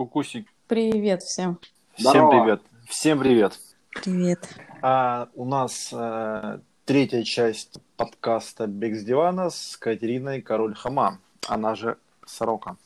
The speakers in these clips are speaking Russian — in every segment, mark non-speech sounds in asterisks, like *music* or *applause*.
Кукусик. Привет всем. Всем Здорово. привет. Всем привет. Привет. А, у нас э, третья часть подкаста «Бег с дивана» с Катериной Король Хама, она же Сорока.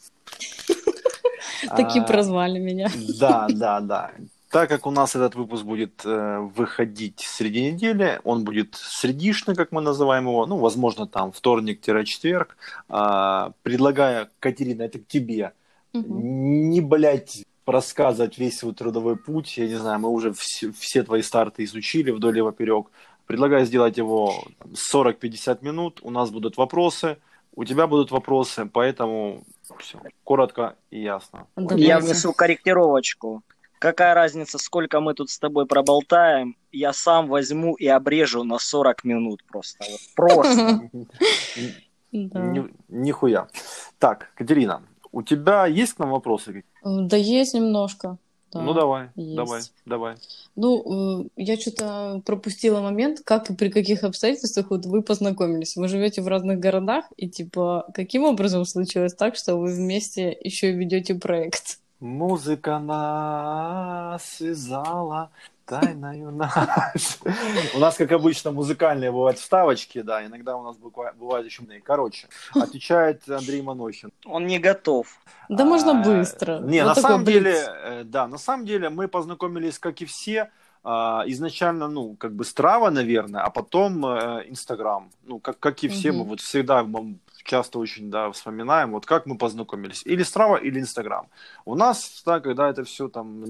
*laughs* Такие А, прозвали меня. Да, да, да. Так как у нас этот выпуск будет э, выходить среди недели, он будет средишный, как мы называем его, ну, возможно, там вторник-четверг, а, предлагаю, Катерина, это к тебе, Мгм. не, блядь, рассказывать весь свой трудовой путь. Я не знаю, мы уже все, все твои старты изучили вдоль и поперек. Предлагаю сделать его там, 40-50 минут. У нас будут вопросы, у тебя будут вопросы, поэтому все, коротко и ясно. Давайте. Я внесу корректировочку. Какая разница, сколько мы тут с тобой проболтаем, я сам возьму и обрежу на 40 минут просто. Просто. *laughs* Нихуя. Так, Катерина, у тебя есть к нам вопросы? Да есть немножко. Да. Ну давай, есть. давай, давай. Ну, э, я что-то пропустила момент, как и при каких обстоятельствах вот вы познакомились. Вы живете в разных городах, и типа, каким образом случилось так, что вы вместе еще и ведете проект? Музыка нас связала тайною нас. У нас, как обычно, музыкальные бывают вставочки, да, иногда у нас бывают еще... Короче, отвечает Андрей Манохин. Он не готов. Да можно А, быстро. Не, на самом деле, э, да, на самом деле мы познакомились, как и все, а, изначально, ну, как бы Страва, наверное, а потом э, Инстаграм. Ну, как, как и все, мы вот всегда часто очень, да, вспоминаем, вот как мы познакомились. Или Страва, или Инстаграм. У нас, да, когда это все там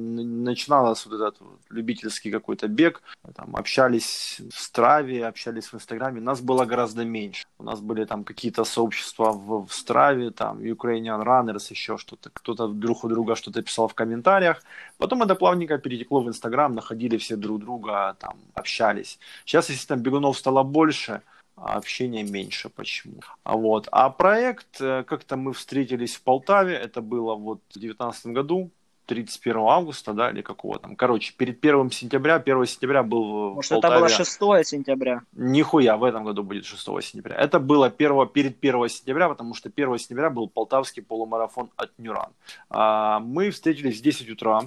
начиналось, вот этот вот любительский какой-то бег, там общались в Страве, общались в Инстаграме, нас было гораздо меньше. У нас были там какие-то сообщества в, в Страве, там Ukrainian Runners, еще что-то. Кто-то друг у друга что-то писал в комментариях. Потом это плавненько перетекло в Инстаграм, находили все друг друга, там, общались. Сейчас, естественно, бегунов стало больше, а общения меньше почему. А вот. А проект, э, как-то мы встретились в Полтаве, это было вот в 2019 году, 31 августа, да, или какого там. Короче, перед 1 сентября, 1 сентября был в Может, это Полтаве. было 6 сентября. Нихуя, в этом году будет 6 сентября. Это было первого, перед 1 сентября, потому что 1 сентября был полтавский полумарафон от Нюран. А, мы встретились в 10 утра.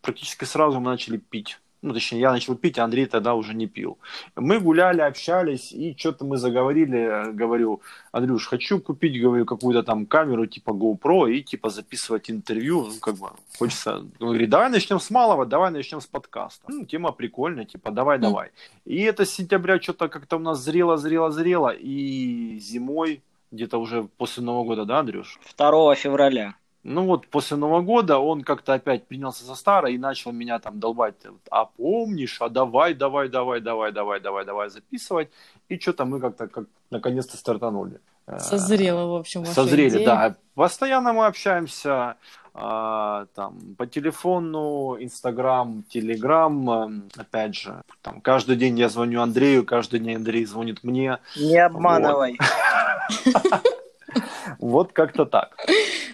Практически сразу мы начали пить. Ну, точнее, я начал пить, а Андрей тогда уже не пил. Мы гуляли, общались, и что-то мы заговорили. Говорю, Андрюш, хочу купить, говорю, какую-то там камеру типа GoPro и типа записывать интервью. Ну, как бы хочется. Он говорит, давай начнем с малого, давай начнем с подкаста. Ну, тема прикольная, типа, давай, давай. И это с сентября что-то как-то у нас зрело, зрело, зрело. И зимой, где-то уже после Нового года, да, Андрюш? 2 февраля. Ну вот после Нового года он как-то опять принялся за старое и начал меня там долбать. А помнишь, а давай, давай, давай, давай, давай, давай, давай записывать. И что-то мы как-то как наконец-то стартанули. Э, Созрела, в общем, ваша Созрели, идея. да. Постоянно мы общаемся а, там по телефону, Инстаграм, Телеграм. эм, Опять же, там каждый день я звоню Андрею, каждый день Андрей звонит мне. Не обманывай. Вот *laughs* *laughs* как-то так.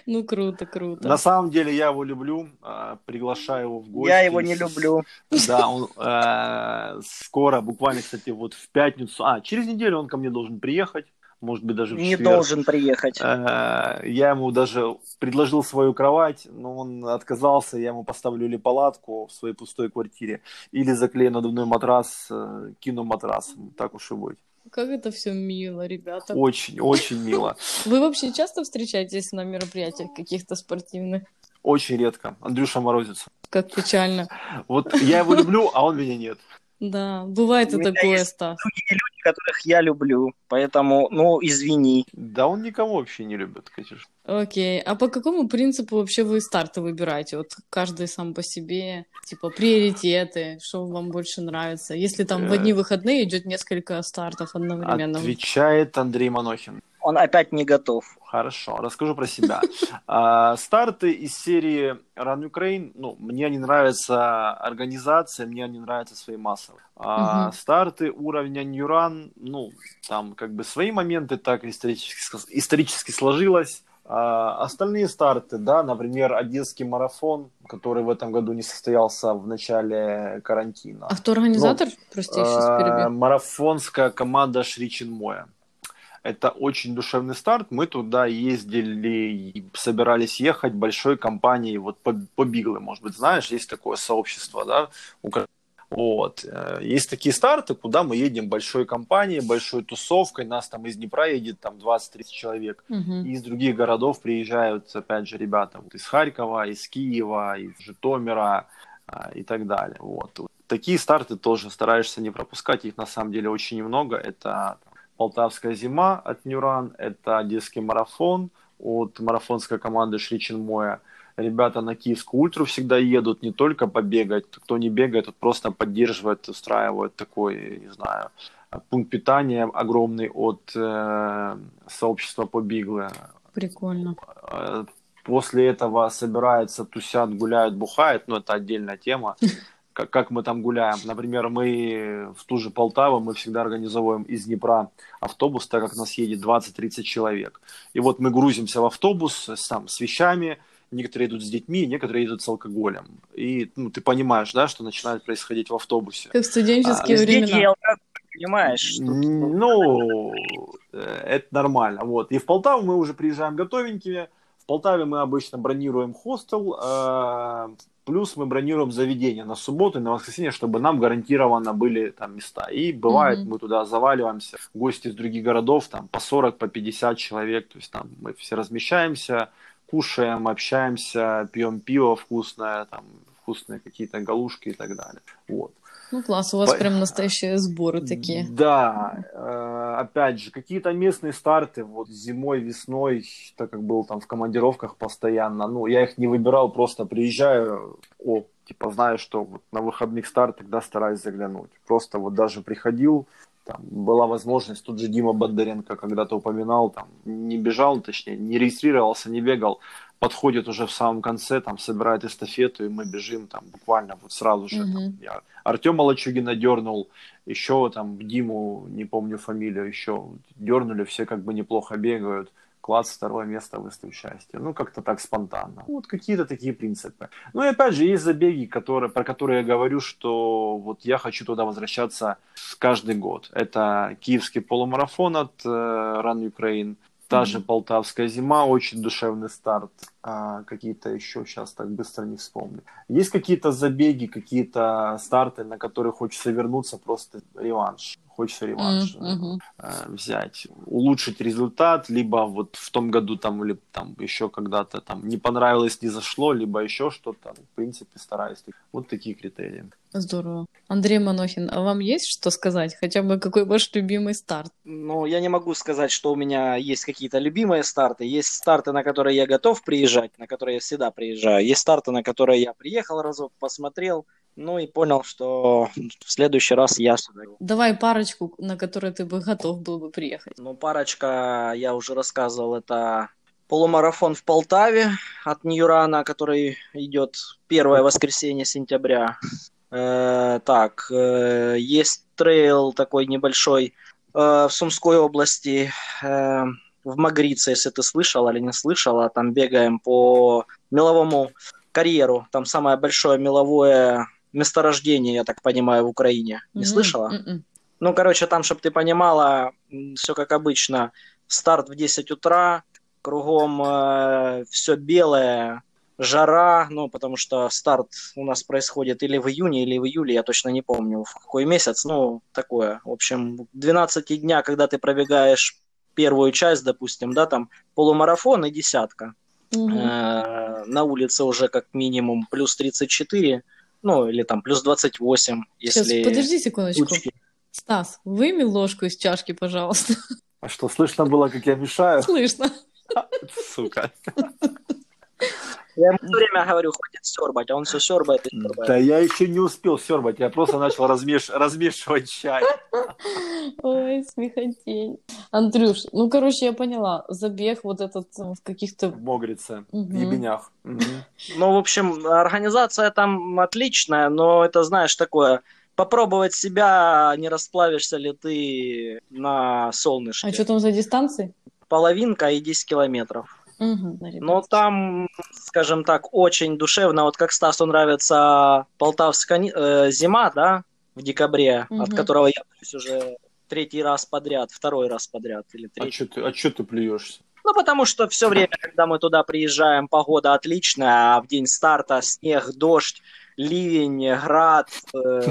Ну, круто, круто. На самом деле я его люблю, а, приглашаю его в гости. Я его не люблю. Да, он э, скоро, буквально, кстати, вот в пятницу, а, через неделю он ко мне должен приехать, может быть, даже в Не должен приехать. Э, Я ему даже предложил свою кровать, но он отказался, я ему поставлю или палатку в своей пустой квартире, или заклею надувной матрас, э, кину матрас, так уж и будет. Как это все мило, ребята. Очень, очень мило. Вы вообще часто встречаетесь на мероприятиях каких-то спортивных? Очень редко. Андрюша морозится. Как печально. Вот я его люблю, а он меня нет. Да, бывает и такое, Стас. Другие люди, которых я люблю. Поэтому, ну, извини. Да он никого вообще не любит, Катюш. Окей. А по какому принципу вообще вы старты выбираете? Вот каждый сам по себе, типа приоритеты, что вам больше нравится? Если там в Э. одни выходные идет несколько стартов одновременно. Отвечает Андрей Манохин. Он опять не готов. Хорошо, расскажу про себя. *laughs* А, Старты из серии Run Ukraine, ну, мне не нравится организация, мне не нравится свои массовые. А. Старты уровня New Run, ну, там как бы свои моменты так исторически, исторически сложилось. А остальные старты, да, например, Одесский марафон, который в этом году не состоялся в начале карантина. А кто организатор? Прости, я сейчас перебью. Марафонская команда Шричин Моя. Это очень душевный старт. Мы туда ездили собирались ехать большой компанией вот по, по Биглы, может быть, знаешь, есть такое сообщество, да, у вот. Э, есть такие старты, куда мы едем большой компанией, большой тусовкой. Нас там из Днепра едет там 20-30 человек. Мгм. И из других городов приезжают, опять же, ребята вот из Харькова, из Киева, из Житомира а, и так далее. Вот. Такие старты тоже стараешься не пропускать. Их на самом деле очень немного. Это Полтавская зима от Нюран, это Одесский марафон от марафонской команды Шриченмоя. Ребята на Киевскую ультру всегда едут не только побегать, кто не бегает, тот просто поддерживает, устраивает такой, не знаю, пункт питания огромный от э, сообщества по бигле. Прикольно. Э, После этого собираются, тусят, гуляют, бухают, но это отдельная тема. *laughs* Как, как мы там гуляем. Например, мы в ту же Полтаву, мы всегда организовываем из Днепра автобус, так как нас едет 20-30 человек. И вот мы грузимся в автобус с, там, с вещами, некоторые идут с детьми, некоторые идут с алкоголем. И ну, ты понимаешь, да, что начинает происходить в автобусе. Как в студенческие А, времена. понимаешь, что Ну, э, это нормально. Вот. И в Полтаву мы уже приезжаем готовенькими. В Полтаве мы обычно бронируем хостел, э, плюс мы бронируем заведение на субботу и на воскресенье, чтобы нам гарантированно были там места. И бывает, Мгм. мы туда заваливаемся, гости из других городов, там по 40, по 50 человек, то есть там мы все размещаемся, кушаем, общаемся, пьем пиво вкусное, там вкусные какие-то галушки и так далее. Вот. Ну класс, у вас По- прям настоящие сборы такие. Да, э, опять же, какие-то местные старты, вот зимой, весной, так как был там в командировках постоянно, ну, я их не выбирал, просто приезжаю, о, типа, знаю, что вот на выходных старт, тогда стараюсь заглянуть. Просто вот даже приходил, там была возможность, тут же Дима Бондаренко когда-то упоминал, там не бежал, точнее, не регистрировался, не бегал, подходит уже в самом конце, там собирает эстафету, и мы бежим там буквально вот сразу же. Мгм. Там, я Артема Лачугина дернул, еще там Диму, не помню фамилию, еще дернули, все как бы неплохо бегают. Класс, второе место, выставил счастье. Ну, как-то так спонтанно. Вот какие-то такие принципы. Ну и опять же, есть забеги, которые, про которые я говорю, что вот я хочу туда возвращаться каждый год. Это киевский полумарафон от э, Run Ukraine, та же Полтавская зима, очень душевный старт. А, какие-то еще сейчас так быстро не вспомню. Есть какие-то забеги, какие-то старты, на которые хочется вернуться, просто реванш. Хочется реванш мгм. э, взять, улучшить результат, либо вот в том году там или там еще когда-то там не понравилось, не зашло, либо еще что-то. В принципе, стараюсь. Вот такие критерии. Здорово. Андрей Манохин, а вам есть что сказать? Хотя бы какой ваш любимый старт? Ну, я не могу сказать, что у меня есть какие-то любимые старты. Есть старты, на которые я готов приезжать, на которые я всегда приезжаю. Есть старты, на которые я приехал разок, посмотрел, ну и понял, что в следующий раз я сюда. Давай парочку, на которые ты бы готов был бы приехать. Ну, парочка, я уже рассказывал, это полумарафон в Полтаве от Ньюрана, который идет первое воскресенье сентября. Э, так, э, есть трейл такой небольшой э, в Сумской области, э, в Магрице, если ты слышал или не слышала, там бегаем по меловому карьеру. Там самое большое меловое месторождение, я так понимаю, в Украине. Не М, слышала? м-м. Ну, короче, там, чтобы ты понимала, все как обычно. Старт в 10 утра, кругом все белое, жара, ну, потому что старт у нас происходит или в июне, или в июле, я точно не помню, в какой месяц, ну, такое. В общем, 12 дня, когда ты пробегаешь первую часть, допустим, да, там полумарафон и десятка. Э, На улице уже как минимум плюс 34, ну, или там плюс 28, Сейчас, если... подожди секундочку. тучки. Стас, выми ложку из чашки, пожалуйста. А что, слышно было, как я мешаю? Слышно. Сука. Я ему все время говорю, хватит сербать, а он все сербает и сербает. Да я еще не успел сербать, я просто начал размеш... размешивать чай. Ой, смехотень. Андрюш, ну, короче, я поняла. Забег вот этот э, в каких-то... В Могрице, в Мгм. Ебенях. Мгм. Ну, в общем, организация там отличная, но это, знаешь, такое, попробовать себя, не расплавишься ли ты на солнышке. А что там за дистанции? Половинка и 10 километров. Но там, скажем так, очень душевно. Вот как Стасу нравится полтавская э, зима, да, в декабре, Мгм. от которого я боюсь, уже третий раз подряд, второй раз подряд или А третий. что ты, а чё ты плюешься? Ну, потому что все время, когда мы туда приезжаем, погода отличная, а в день старта снег, дождь, ливень, град, э,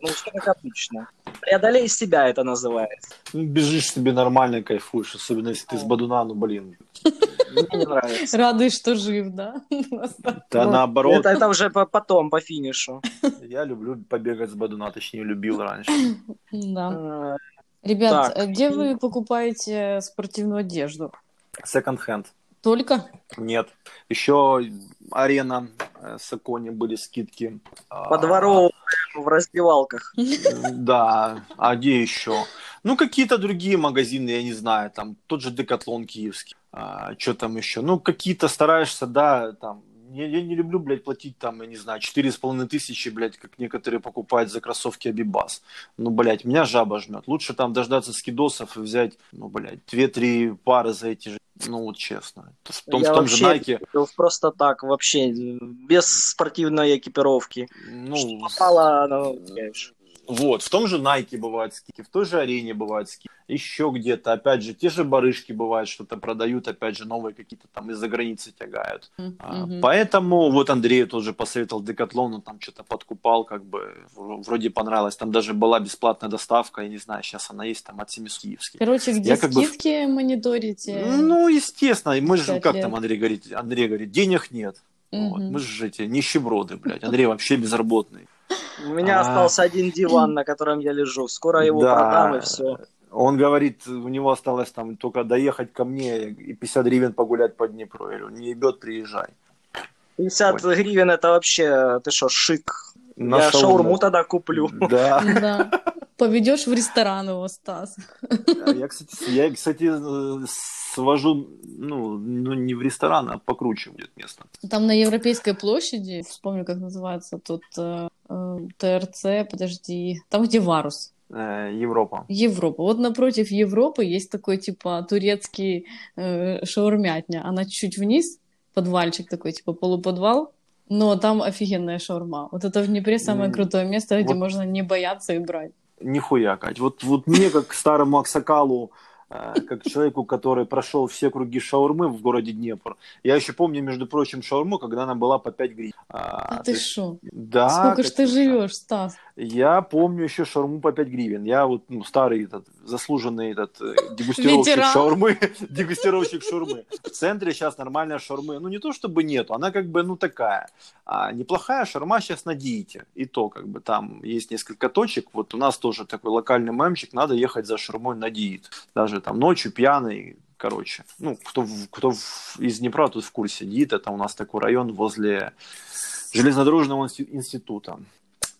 ну, все как обычно. Преодолей себя это называется. Ну, бежишь себе нормально, кайфуешь, особенно если ты с Бадуна, ну, блин. Мне не нравится. Радуюсь, что жив, да? Да Ну, наоборот, Это, это уже по- потом, по финишу. я люблю побегать с Бадуна, точнее, любил раньше. Да. Э, Ребят, Так. где вы покупаете спортивную одежду? Секонд-хенд. Только? Нет. Еще арена, э, Сакони были скидки. А, Подворовываем в раздевалках. Да, а где еще? Ну, какие-то другие магазины, я не знаю, там тот же Декатлон киевский, а, что там еще? Ну, какие-то стараешься, да, там, я, я не люблю, блядь, платить там, я не знаю, четыре с половиной тысячи, блядь, как некоторые покупают за кроссовки Абибас. Ну, блядь, меня жаба жмет. Лучше там дождаться скидосов и взять, ну, блядь, две-три пары за эти же, ну, вот честно. В том, Я в том же вообще Nike, купил Просто так, вообще, без спортивной экипировки. ну, Что попало, оно. Вот, в том же Nike бывают скидки, в той же арене бывают скидки, еще где-то, опять же, те же барышки бывают, что-то продают, опять же, новые какие-то там из-за границы тягают. А, Мгм. Поэтому вот Андрей тоже посоветовал Декатлон, он там что-то подкупал, как бы, вроде понравилось, там даже была бесплатная доставка, я не знаю, сейчас она есть, там от 700 киевских. Короче, где Я как бы- мониторите? Ну, естественно, мы же, как лет. там Андрей говорит, Андрей говорит, денег нет. Вот, мы же эти нищеброды, блядь, Андрей вообще безработный. У меня А. остался один диван, на котором я лежу. Скоро его Да. продам и все. Он говорит, у него осталось там только доехать ко мне и 50 гривен погулять по Днепру. Я говорю, не ебет, приезжай. 50 гривен это вообще, ты что, шик. На я шаурму. шаурму тогда куплю. Да. Поведешь в ресторан его, Стас. Я, кстати, я, кстати, э, свожу, ну, ну, не в ресторан, а покруче будет место. Там на Европейской площади, вспомню, как называется тут э, э, ТРЦ, подожди, там где Варус, Э, Европа. Европа. Вот напротив Европы есть такой типа турецкий э, шаурмятня. Она чуть вниз, подвальчик такой, типа полуподвал, но там офигенная шаурма. Вот это в Днепре самое крутое место, где вот- можно не бояться и брать. Нихуя, Кать. Вот, вот мне, как старому аксакалу, э, как человеку, который прошел все круги шаурмы в городе Днепр, я еще помню, между прочим, шаурму, когда она была по 5 гривен. А, А, ты то есть- шо? Да, Сколько ж ты живешь, Стас? Я помню еще шаурму по 5 гривен. Я вот ну, старый этот, заслуженный этот э, дегустировщик Ветеран. шаурмы. *laughs* Дегустировщик шаурмы. В центре сейчас нормальная шаурмы. Ну, не то чтобы нету, она как бы, ну, такая. А неплохая шаурма сейчас на диете. И то, как бы, там есть несколько точек. Вот у нас тоже такой локальный мемчик. Надо ехать за шаурмой на диет. Даже там ночью пьяный, короче. Ну, кто, кто из Днепра, тут в курсе. Диет это у нас такой район возле железнодорожного института.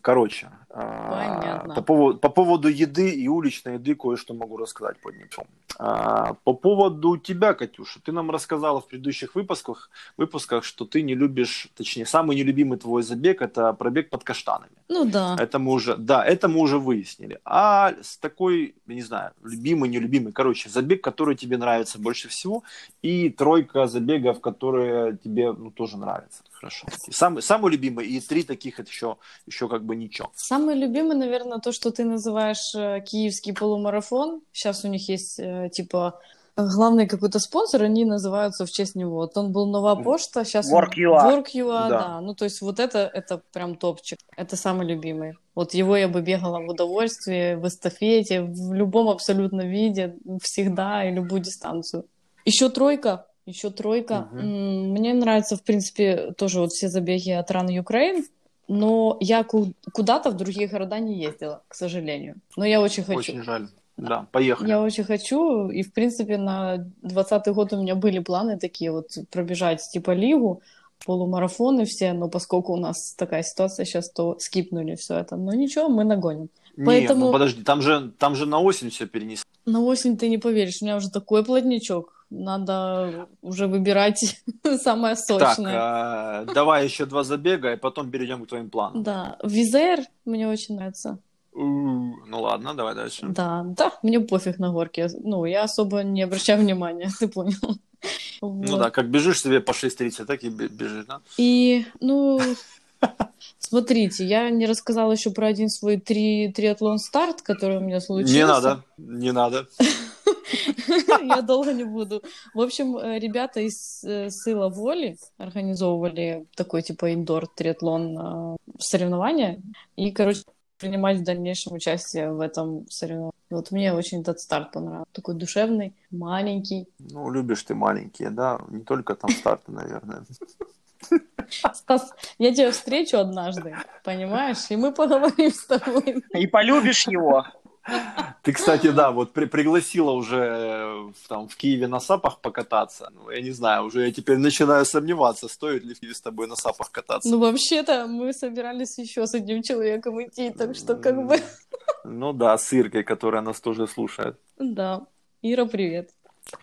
Короче, Понятно. по, поводу, по поводу еды и уличной еды кое-что могу рассказать по Днепру. А, по поводу тебя, Катюша, ты нам рассказала в предыдущих выпусках, выпусках, что ты не любишь, точнее, самый нелюбимый твой забег – это пробег под каштанами. Ну да. Это мы уже, да, это мы уже выяснили. А с такой, я не знаю, любимый, нелюбимый, короче, забег, который тебе нравится больше всего, и тройка забегов, которые тебе ну, тоже нравятся. Хорошо. Самый, самый любимый, и три таких это еще, еще как бы ничего. Самый любимый, наверное, то, что ты называешь э, киевский полумарафон. Сейчас у них есть, э, типа, главный какой-то спонсор, они называются в честь него. Вот он был Нова Почта, сейчас... Work.ua. Work.ua, Да. да. Ну, то есть вот это, это прям топчик. Это самый любимый. Вот его я бы бегала в удовольствии, в эстафете, в любом абсолютно виде, всегда и любую дистанцию. Еще тройка. Еще тройка. М, Мне нравятся, в принципе, тоже вот все забеги от Run Ukraine. Но я ку- куда-то в другие города не ездила, к сожалению. Но я очень хочу. Очень жаль. Да, поехали. Я очень хочу, и в принципе на 20 год у меня были планы такие вот пробежать типа лигу, полумарафоны все, но поскольку у нас такая ситуация сейчас, то скипнули все это. Но ничего, мы нагоним. Не, поэтому- ну подожди, там же, там же на осень все перенесли. На осень ты не поверишь, у меня уже такой плотничок. Надо уже выбирать *laughs* самое Так, сочное. а, давай еще два забега, и потом перейдем к твоим планам. Да, Визер мне очень нравится. Ну ладно, давай дальше. Да, да, мне пофиг на горке. Ну, я особо не обращаю внимания, *laughs* ты понял. Ну Вот. да, как бежишь себе по 6.30, так и бе- бежишь, да? И, ну, Смотрите, я не рассказала еще про один свой три, триатлон старт, который у меня случился. Не надо, не надо. Я долго не буду. В общем, э, ребята из э, Сила Воли организовывали такой типа индор триатлон э, соревнования. И, короче, принимать в дальнейшем участие в этом соревновании. Вот мне очень этот старт понравился. Такой душевный, маленький. Ну, любишь ты маленькие, да? Не только там старты, наверное. Стас, я тебя встречу однажды, понимаешь? И мы поговорим с тобой. И полюбишь его. *laughs* Ты, кстати, да, вот при пригласила уже там в Киеве на сапах покататься. Ну, я не знаю, уже я теперь начинаю сомневаться, стоит ли в Киеве с тобой на сапах кататься. Ну, вообще-то мы собирались еще с одним человеком идти, так что как бы... Ну да, с Иркой, которая нас тоже слушает. Да. Ира, привет.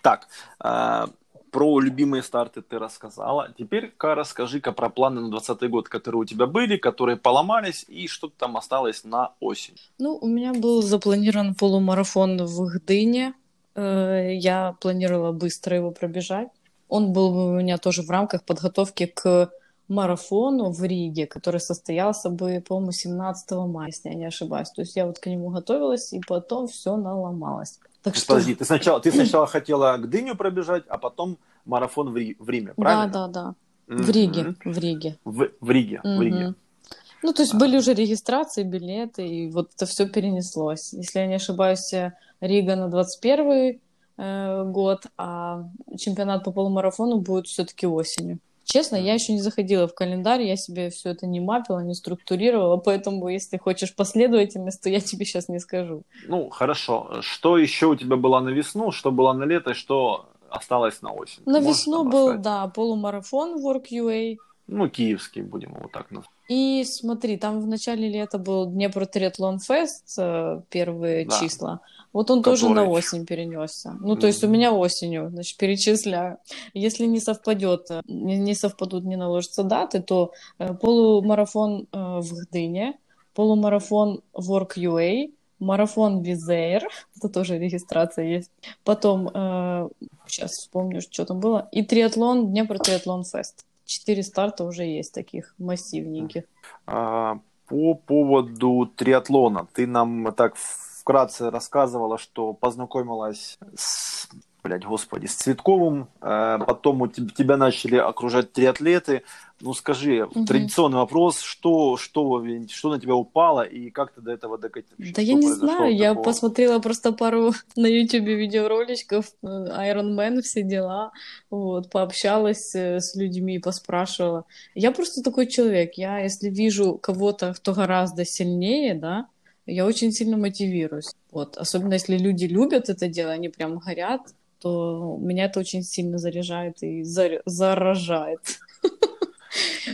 Так, а, про любимые старты ты рассказала. Теперь-ка расскажи-ка про планы на 2020 год, которые у тебя были, которые поломались, и что там осталось на осень. Ну, у меня был запланирован полумарафон в Гдыне. Э, я планировала быстро его пробежать. Он был у меня тоже в рамках подготовки к марафону в Риге, который состоялся бы, по-моему, 17 мая, если я не ошибаюсь. То есть я вот к нему готовилась, и потом все наломалось. Так что... Подожди, ты сначала, ты сначала хотела Гдыню пробежать, а потом марафон в, Ри, в Риме, правильно? Да, да, да. В Риге, в Риге. В, в Риге, в Риге. Ну, то есть были уже регистрации, билеты, и вот это все перенеслось. Если я не ошибаюсь, Рига на 21 э, год, а чемпионат по полумарафону будет все-таки осенью. Честно, я еще не заходила в календарь, я себе все это не мапила, не структурировала, поэтому если хочешь последовательность, то я тебе сейчас не скажу. Ну, хорошо. Что еще у тебя было на весну, что было на лето, и что осталось на осень? На Можешь весну был, оставить? да, полумарафон Work.ua. Ну, киевский, будем его так назвать. И смотри, там в начале лета был Днепр Триатлон Фест, э, первые да. числа. Вот он Который... тоже на осень перенесся. Ну, то есть у меня осенью, значит, перечисляю. Если не совпадет, э, не, совпадут, не наложатся даты, то э, полумарафон э, в Гдыне, полумарафон Work.ua, марафон Визейр, *laughs* это тоже регистрация есть. Потом, сейчас вспомню, что там было, и триатлон, Днепр Триатлон Фест. Четыре старта уже есть таких массивненьких. А, по поводу триатлона, ты нам так вкратце рассказывала, что познакомилась с блядь, господи, с Цветковым, э, потом у тебя, тебя начали окружать триатлеты. Ну скажи, угу. традиционный вопрос, что, что, что на тебя упало и как ты до этого докатился? Да я не знаю, такого? я посмотрела просто пару *laughs* на YouTube видеороликов, э, Iron Man, все дела, вот, пообщалась э, с людьми, поспрашивала. Я просто такой человек, я если вижу кого-то, кто гораздо сильнее, да, я очень сильно мотивируюсь. Вот. Особенно если люди любят это дело, они прям горят, то меня это очень сильно заряжает и заражает. *laughs*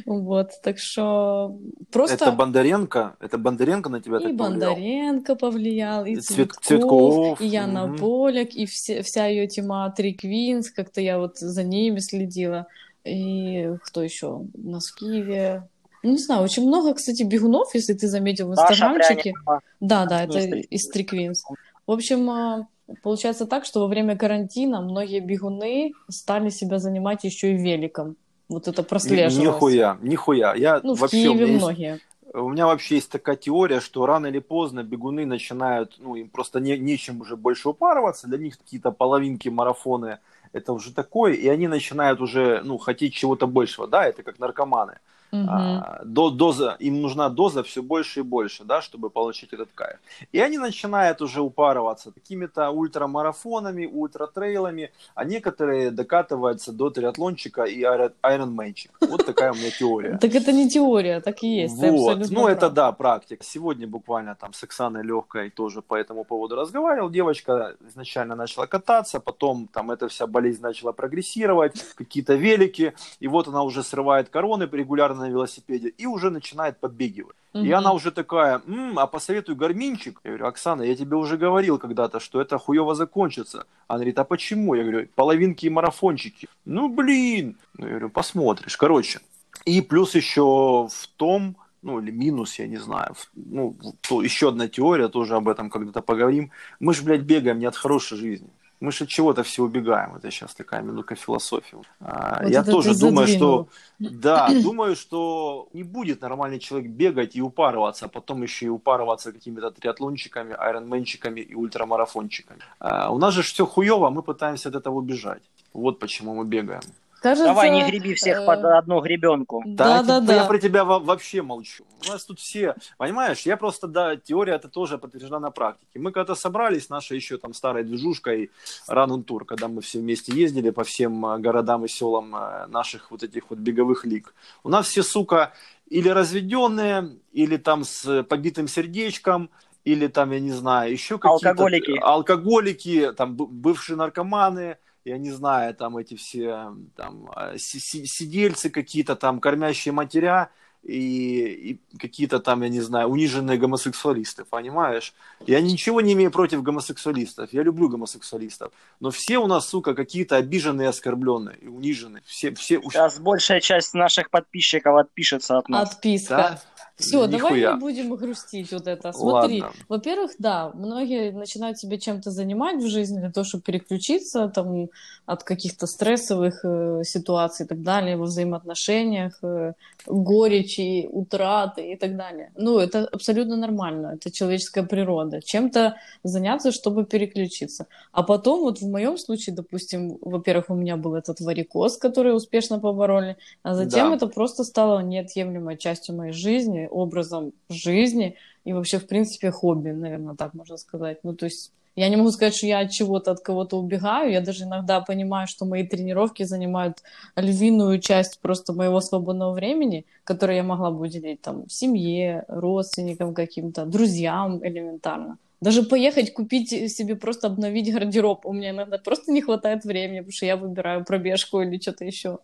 Вот, так что просто... Это Бондаренко? Это Бондаренко на тебя и так повлиял? И Бондаренко повлиял, и Цветков, Цветков. и Яна угу. Поляк, и все, вся ее тема Три Квинс, как-то я вот за ними следила. И кто еще? У нас в Киеве ну, не знаю, очень много, кстати, бегунов, если ты заметил в инстаграмчике. Да, да, это из Триквинс. В общем, а, получается так, что во время карантина многие бегуны стали себя занимать еще и великом. Вот это прослеживалось. Нихуя, нихуя. Я ну, в вообще, Киеве у многие. Есть, у меня вообще есть такая теория, что рано или поздно бегуны начинают, ну, им просто не, нечем уже больше упарываться, для них какие-то половинки, марафоны, это уже такое, и они начинают уже, ну, хотеть чего-то большего, да, это как наркоманы. Угу. А, до, доза, им нужна доза все больше и больше, да, чтобы получить этот кайф. И они начинают уже упарываться какими-то ультрамарафонами, ультратрейлами, а некоторые докатываются до триатлончика и айронменчик. Вот такая у меня теория. Так это не теория, так и есть. Вот. Ну, это да, практика. Сегодня буквально там с Оксаной Легкой тоже по этому поводу разговаривал. Девочка изначально начала кататься, потом там эта вся болезнь начала прогрессировать, какие-то велики, и вот она уже срывает короны регулярно на велосипеде и уже начинает подбегивать. Угу. И она уже такая, М, а посоветуй гарминчик. Я говорю, Оксана, я тебе уже говорил когда-то, что это хуево закончится. Она говорит, а почему? Я говорю, половинки и марафончики. Ну, блин. Ну, я говорю, посмотришь. Короче, и плюс еще в том, ну или минус, я не знаю. Ну, то, еще одна теория, тоже об этом когда-то поговорим. Мы же, блядь, бегаем не от хорошей жизни. Мы же от чего-то все убегаем. Это сейчас такая минутка философии. А, Вот Я это тоже думаю, задвинул. что да, думаю, что не будет нормальный человек бегать и упарываться, а потом еще и упарываться какими-то триатлончиками, айронменчиками и ультрамарафончиками. А, У нас же все хуево, а мы пытаемся от этого убежать. Вот почему мы бегаем. Кажется, Давай не греби всех э, под одну гребенку. Да, да, типа, Я да. про тебя во- вообще молчу. У нас тут все, понимаешь, я просто, да, теория это тоже подтверждена на практике. Мы когда собрались, наша еще там старой движушкой Run Tour, когда мы все вместе ездили по всем э, городам и селам э, наших вот этих вот беговых лиг. У нас все, сука, или разведенные, или там с побитым сердечком, или там, я не знаю, еще какие-то... Алкоголики. Алкоголики, там бывшие наркоманы, я не знаю, там эти все там си- сидельцы какие-то там, кормящие матеря и, и какие-то там, я не знаю, униженные гомосексуалисты, понимаешь? Я ничего не имею против гомосексуалистов, я люблю гомосексуалистов, но все у нас, сука, какие-то обиженные, оскорбленные и униженные. Все, все. Сейчас большая часть наших подписчиков отпишется от нас. Отписка. Да? Все, давай не будем грустить вот это. Смотри, Ладно. во-первых, да, многие начинают себя чем-то занимать в жизни для того, чтобы переключиться там от каких-то стрессовых э, ситуаций и так далее, во взаимоотношениях, э, горечи, утраты и так далее. Ну, это абсолютно нормально, это человеческая природа. Чем-то заняться, чтобы переключиться. А потом, вот в моем случае, допустим, во-первых, у меня был этот варикоз, который успешно побороли, а затем Да. это просто стало неотъемлемой частью моей жизни, образом жизни и вообще, в принципе, хобби, наверное, так можно сказать. Ну, то есть я не могу сказать, что я от чего-то, от кого-то убегаю. Я даже иногда понимаю, что мои тренировки занимают львиную часть просто моего свободного времени, которое я могла бы уделить там семье, родственникам каким-то, друзьям элементарно. Даже поехать купить себе, просто обновить гардероб. У меня иногда просто не хватает времени, потому что я выбираю пробежку или что-то еще.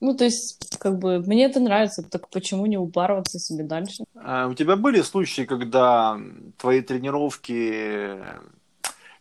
Ну, то есть, как бы, мне это нравится, так почему не упарываться себе дальше? А У тебя были случаи, когда твои тренировки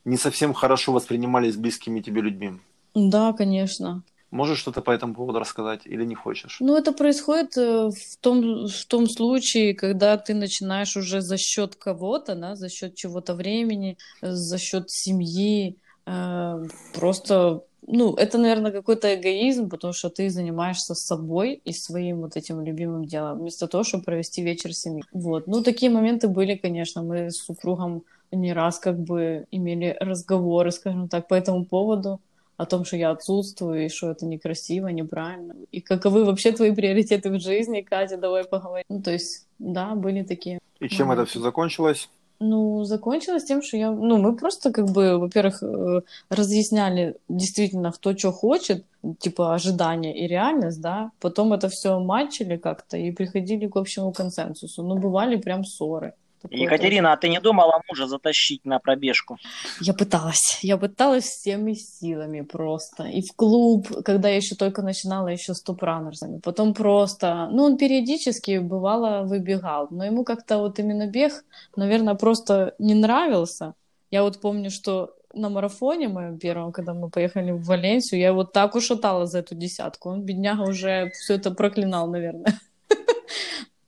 не совсем хорошо воспринимались близкими тебе людьми? Да, конечно. Можешь что-то по этому поводу рассказать или не хочешь? Ну, это происходит э, в том, в том случае, когда ты начинаешь уже за счет кого-то, да, за счет чего-то времени, э, за счет семьи, э, просто, ну, это, наверное, какой-то эгоизм, потому что ты занимаешься собой и своим вот этим любимым делом, вместо того, чтобы провести вечер с семьей. Вот. Ну, такие моменты были, конечно, мы с супругом не раз как бы имели разговоры, скажем так, по этому поводу о том, что я отсутствую, и что это некрасиво, неправильно. И каковы вообще твои приоритеты в жизни, Катя, давай поговорим. Ну, то есть, да, были такие. И чем Моменты. это все закончилось? Ну, закончилось тем, что я... Ну, мы просто как бы, во-первых, э, разъясняли действительно, кто что хочет, типа ожидания и реальность, да. Потом это все матчили как-то и приходили к общему консенсусу. Ну, бывали прям ссоры. Екатерина, а ты не думала мужа затащить на пробежку? Я пыталась. Я пыталась всеми силами просто. И в клуб, когда я еще только начинала еще с топ-раннерсами. Потом просто... Ну, он периодически, бывало, выбегал. Но ему как-то вот именно бег, наверное, просто не нравился. Я вот помню, что на марафоне моем первом, когда мы поехали в Валенсию, я его так ушатала за эту десятку. Он, бедняга, уже все это проклинал, наверное. *laughs*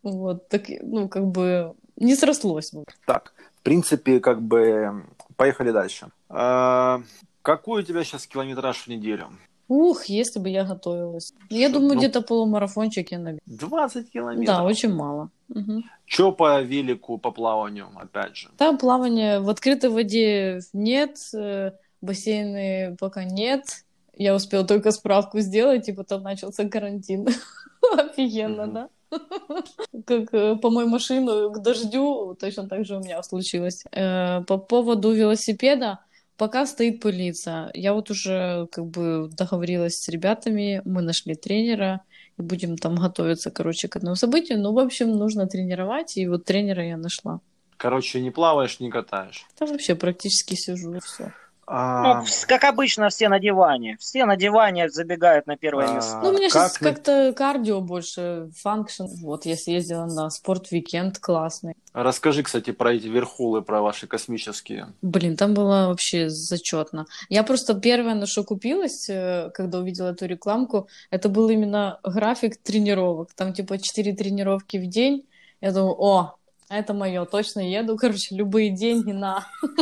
Вот, так, ну, как бы не срослось. Так, в принципе, как бы поехали дальше. А, Какой у тебя сейчас километраж в неделю? Ух, если бы я готовилась. Я Что, думаю, ну- где-то полумарафончик я набегу. 20 километров. Да, очень мало. Мгм. Че по велику, по плаванию, опять же? Там плавания в открытой воде нет, э, бассейны пока нет. Я успела только справку сделать, и потом начался карантин. *laughs* Офигенно, Мгм. да? Как э, помой машину к дождю, точно так же у меня случилось. Э, По поводу велосипеда, пока стоит пылиться. Я вот уже как бы договорилась с ребятами, мы нашли тренера, и будем там готовиться, короче, к одному событию. Ну, в общем, нужно тренировать, и вот тренера я нашла. Короче, не плаваешь, не катаешь. Да вообще практически сижу, все. А, Ну, вс- как обычно, все на диване. Все на диване забегают на первое А, место. Ну, у меня как сейчас как-то кардио больше, function. Вот, я съездила на спорт-викенд классный. Расскажи, кстати, про эти Верхолы, про ваши космические. Блин, там было вообще зачетно. Я просто первое, на что купилась, э, когда увидела эту рекламку, это был именно график тренировок. Там типа 4 тренировки в день. Я думаю, о, Это мое, точно еду. Короче, любые деньги на. *laughs*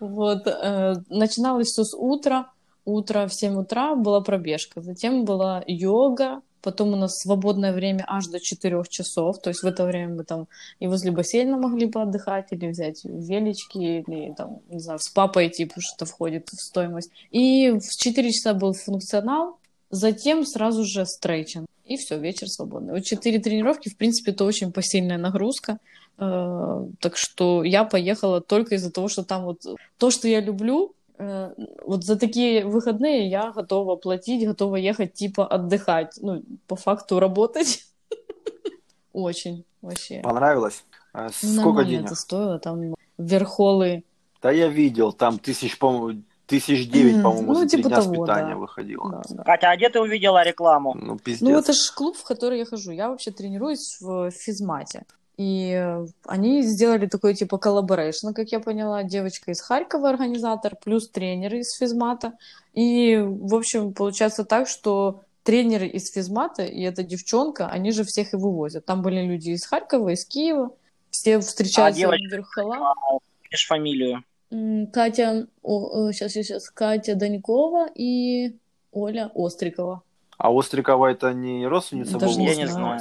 Вот. э, Начиналось все с утра. Утро в 7 утра была пробежка. Затем была йога. Потом у нас свободное время аж до 4 часов. То есть в это время мы там и возле бассейна могли бы отдыхать, или взять велички, или там, не знаю, в спа пойти, потому что это входит в стоимость. И в 4 часа был функционал, затем сразу же стрейчинг. И все, вечер свободный. Вот 4 тренировки, в принципе, это очень посильная нагрузка. Э, Так что я поехала только из-за того, что там вот то, что я люблю, э, вот за такие выходные я готова платить, готова ехать типа отдыхать. Ну, по факту работать. *laughs* Очень, вообще. Понравилось? А Сколько Нормально денег? это стоило, там верхолы. Да я видел, там тысяч, по-моему, тысяч девять, по-моему, Ну, за три типа дня с того, питания да. выходило. Да, да. Катя, а где ты увидела рекламу? Ну, пиздец. Ну, это же клуб, в который я хожу. Я вообще тренируюсь в физмате. И э, они сделали такой типа collaboration, как я поняла, девочка из Харькова организатор, плюс тренеры из физмата. И, в общем, получается так, что тренеры из физмата и эта девчонка, они же всех и вывозят. Там были люди из Харькова, из Киева, все встречаются девочка? в Верхолах. Видишь фамилию? Катя, сейчас, сейчас, Катя Данькова и Оля Острикова. А Острикова это не родственница Даже была? Я не знаю.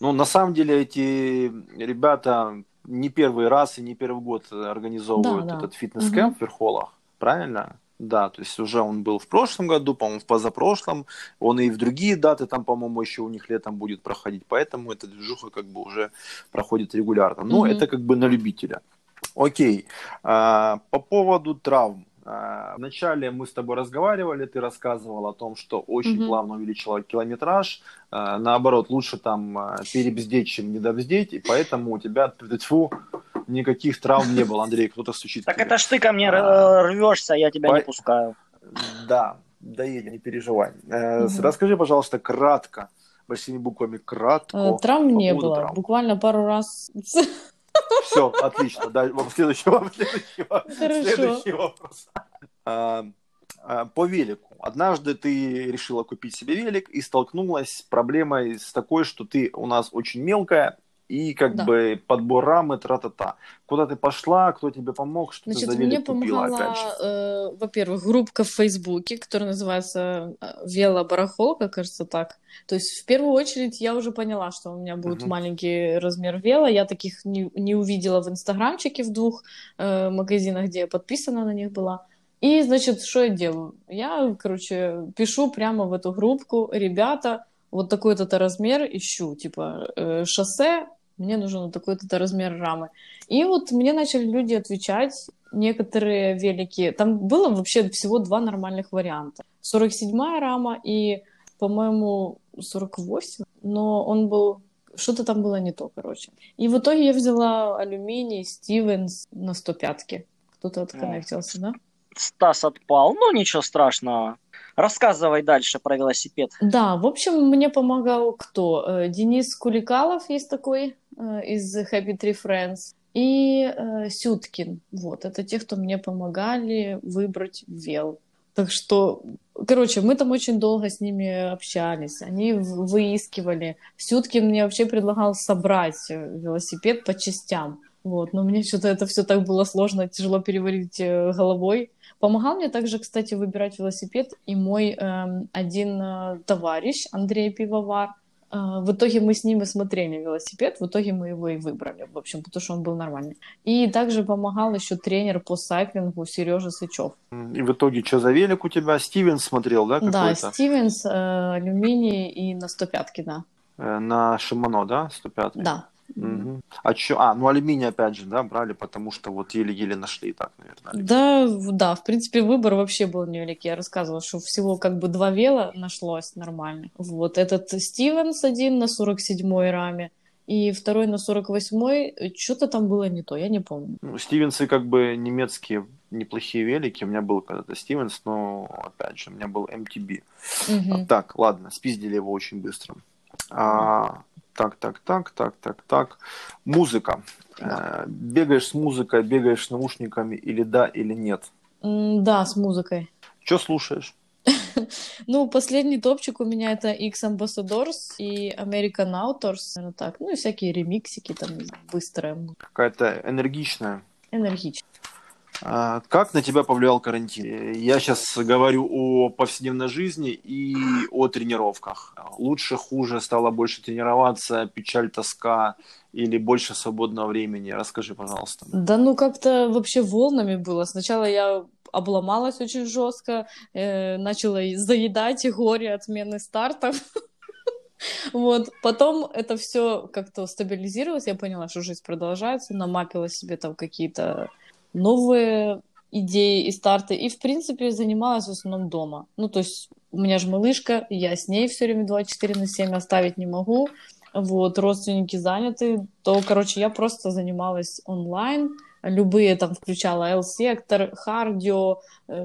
Ну, на самом деле, эти ребята не первый раз и не первый год организовывают Да, да. этот фитнес-кэмп в Верхолах, правильно? Да, то есть уже он был в прошлом году, по-моему, в позапрошлом, он и в другие даты там, по-моему, еще у них летом будет проходить, поэтому эта движуха как бы уже проходит регулярно. Но Мгм. это как бы на любителя. Окей, А, по поводу травм. А, Вначале мы с тобой разговаривали, ты рассказывал о том, что очень Мгм. плавно увеличила километраж, А, наоборот, лучше там а, перебздеть, чем недобздеть, и поэтому у тебя тьфу, никаких травм не было. Андрей, кто-то стучит. Так это ж ты ко мне рвешься, я тебя По- не пускаю. Да, доедем, не переживай. Э. Расскажи, пожалуйста, кратко, большими буквами, кратко. Э, Травм по не было. травм. Буквально пару раз. Все, отлично. Да, следующий, следующий, следующий вопрос. А, а, По велику. Однажды ты решила купить себе велик и столкнулась с проблемой с такой, что ты у нас очень мелкая и как Да. бы подбор рамы, тра-та-та. Куда ты пошла, кто тебе помог, что Значит, ты за мне велик купила опять же? э, во-первых, группка в Фейсбуке, которая называется э, велобарахолка, кажется так. То есть, в первую очередь, я уже поняла, что у меня будет Мгм. маленький размер вела. Я таких не, не увидела в Инстаграмчике в двух э, магазинах, где я подписана на них была. И, значит, что я делаю? Я, короче, пишу прямо в эту группку, ребята, вот такой-то размер ищу, типа, э, шоссе, мне нужен вот такой-то размер рамы. И вот мне начали люди отвечать, некоторые велики. Там было вообще всего два нормальных варианта. 47-я рама и, по-моему, 48, но он был... Что-то там было не то, короче. И в итоге я взяла алюминий Стивенс на 105-ке. Кто-то отконнектился, да? Стас отпал, ну ничего страшного. Рассказывай дальше про велосипед. Да, в общем, мне помогал кто? Э, Денис Куликалов есть такой из Happy Tree Friends. И э, Сюткин. Вот, это те, кто мне помогали выбрать вел. Так что, короче, мы там очень долго с ними общались. Они выискивали. Сюткин мне вообще предлагал собрать э, велосипед по частям. Вот, но мне что-то это все так было сложно, тяжело переварить э, головой. Помогал мне также, кстати, выбирать велосипед и мой эм, один э, товарищ Андрей Пивовар. Э, в итоге мы с ним и смотрели велосипед, в итоге мы его и выбрали, в общем, потому что он был нормальный. И также помогал еще тренер по сайклингу Сережа Сычев. И в итоге, что за велик у тебя? Стивен смотрел, да, Да? Стивенс, э, алюминий и на 105 да. Э, На Шимано, да, 105 Да. Мгм. А чё? А, ну алюминий опять же, да, брали, потому что вот еле-еле нашли так, наверное. алюминий. Да, да, в принципе, выбор вообще был невеликий. Я рассказывала, что всего как бы два вела нашлось нормально. Вот этот Стивенс один на 47-й раме, и второй на 48-й. Что-то там было не то, я не помню. Ну, Стивенсы как бы немецкие неплохие велики. У меня был когда-то Стивенс, но опять же, у меня был MTB. Мгм. Так, ладно, спиздили его очень быстро. А, так, так, так, так, так, так. Музыка. Э, бегаешь с музыкой, бегаешь с наушниками или да, или нет? Да, с музыкой. Что слушаешь? *laughs* Ну, последний топчик у меня это X Ambassadors и American Outdoors. Наверное, так. Ну, и всякие ремиксики там быстрые, Какая-то энергичная. энергичные. А, Как на тебя повлиял карантин? Я сейчас говорю о повседневной жизни и о тренировках. Лучше, хуже, стало больше тренироваться, печаль, тоска или больше свободного времени? Расскажи, пожалуйста. Да ну как-то вообще волнами было. Сначала я обломалась очень жестко, э, начала и заедать горе отмены стартов. *laughs* Вот, потом это все как-то стабилизировалось, я поняла, что жизнь продолжается, намапила себе там какие-то новые идеи и старты, и, в принципе, занималась в основном дома. Ну, то есть у меня же малышка, я с ней все время 24 на 7 оставить не могу, вот, родственники заняты, то, короче, я просто занималась онлайн, любые там включала L-сектор, кардио,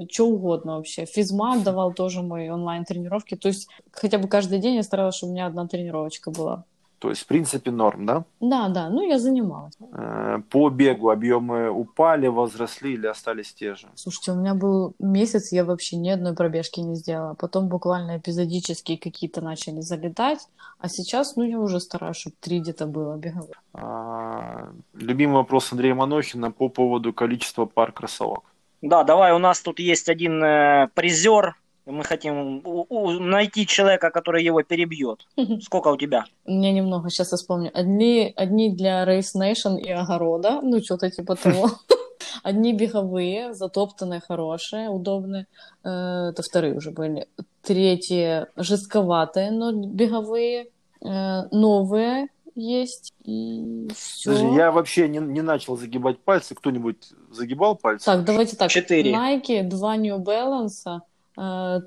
что угодно вообще. Физмат давал тоже мои онлайн-тренировки, то есть хотя бы каждый день я старалась, чтобы у меня одна тренировочка была. То есть, в принципе, норм, да? Да, да, ну я занималась. Э, По бегу объемы упали, возросли или остались те же? Слушайте, у меня был месяц, я вообще ни одной пробежки не сделала. Потом буквально эпизодически какие-то начали залетать. А сейчас, ну, я уже стараюсь, чтобы три где-то было беговых. А, Любимый вопрос Андрея Манохина по поводу количества пар кроссовок. Да, давай, у нас тут есть один э, призер. Мы хотим у- у- найти человека, который его перебьет. Сколько у тебя? У меня немного, сейчас я вспомню. Одни, одни для Race Nation и огорода, ну, что-то типа того. *laughs* Одни беговые, затоптанные, хорошие, удобные. Э, Это вторые уже были. Третьи жестковатые, но беговые. Э, Новые есть. И все. Подожди, я вообще не, не начал загибать пальцы. Кто-нибудь загибал пальцы? Так, давайте так. Четыре. Nike, два New Balance, э,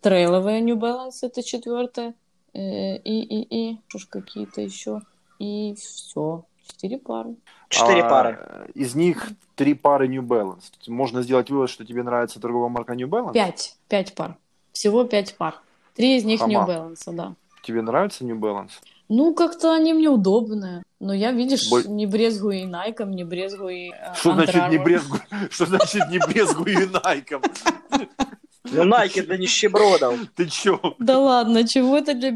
трейловые New Balance, это четвертое. Э, и, и, и, что ж, какие-то еще. И все. Четыре пары. Четыре А, пары. Из них три пары New Balance. Можно сделать вывод, что тебе нравится торговая марка New Balance? Пять. Пять пар. Всего пять пар. Три из них New Хама. Balance, да. Тебе нравится New Balance? Ну, как-то они мне удобные. Но я, видишь, Боль- не брезгую и Nike, не брезгую и э, Что значит не брезгую? *laughs* Что значит не брезгую и Найком? *laughs* Ну, Nike для нищебродов. Ты чё? Да ладно, чего это для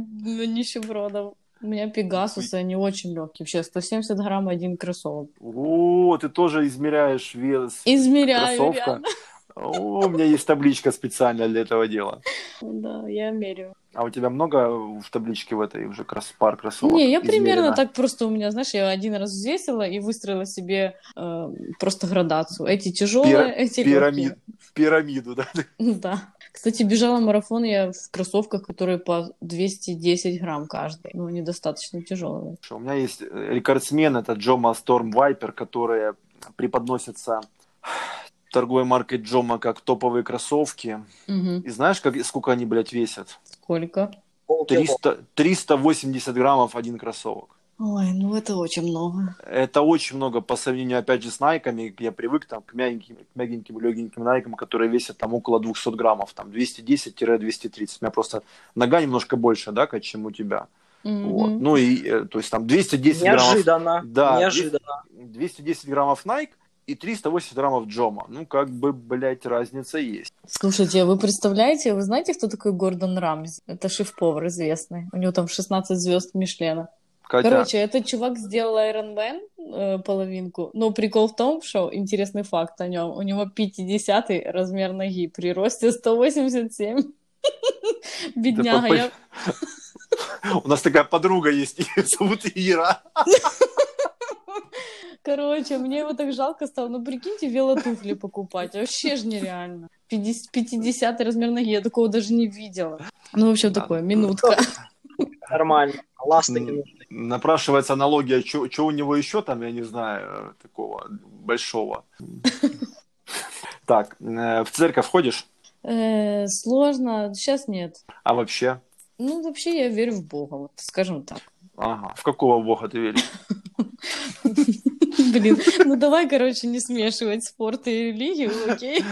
нищебродов? У меня Пегасусы, они очень легкие. Вообще, 170 грамм один кроссовок. О, ты тоже измеряешь вес Измеряю, кроссовка. реально. О, у меня есть табличка специально для этого дела. Да, я меряю. А у тебя много в табличке в этой уже кросс пар кроссовок? Не, я примерно измерено? так просто у меня, знаешь, я один раз взвесила и выстроила себе э, просто градацию. Эти тяжелые, Пира- эти Пирамид, пирамиду, да? легкие. *laughs* Да. Кстати, бежала марафон я в кроссовках, которые по 210 грамм каждый. Ну, они достаточно тяжелые. У меня есть э, рекордсмен, это Джома Storm Viper, которые преподносятся торговой маркой Джома как топовые кроссовки. Мгм. И знаешь, как, сколько они, блядь, весят? Сколько? Полкило. 300, 380 граммов один кроссовок. Ой, ну это очень много. Это очень много по сравнению, опять же, с найками. Я привык там, к мягеньким, к мягеньким, легеньким найкам, которые весят там около 200 граммов, там 210-230. У меня просто нога немножко больше, да, чем у тебя. Вот. Мгм. Ну и, э, то есть там 210 граммов, Неожиданно. Да, Неожиданно. 210 граммов Nike и 380 граммов Джома. Ну, как бы, блядь, разница есть. Слушайте, вы представляете, вы знаете, кто такой Гордон Рамзи? Это шеф-повар известный. У него там 16 звезд Мишлена. Катя, Короче, этот чувак сделал Iron Man э, половинку. Но прикол в том, что интересный факт о нем. У него 50 размер ноги при росте 187. *laughs* Бедняга, *laughs* у нас такая подруга есть, *laughs* зовут Ира. Короче, мне его так жалко стало. Ну, прикиньте, велотуфли покупать. Вообще же нереально. 50, 50 размер ноги, я такого даже не видела. Ну, в общем, Да. такое, минутка. Нормально. Ласты не М, нужны. Напрашивается аналогия, что у него еще там, я не знаю, такого большого. Так, э, в церковь ходишь? Э, сложно, сейчас нет. А вообще? Ну, вообще, я верю в Бога, вот, скажем так. Ага. В какого бога ты веришь? *laughs* *laughs* Блин, ну давай, короче, не смешивать спорт и религию, окей?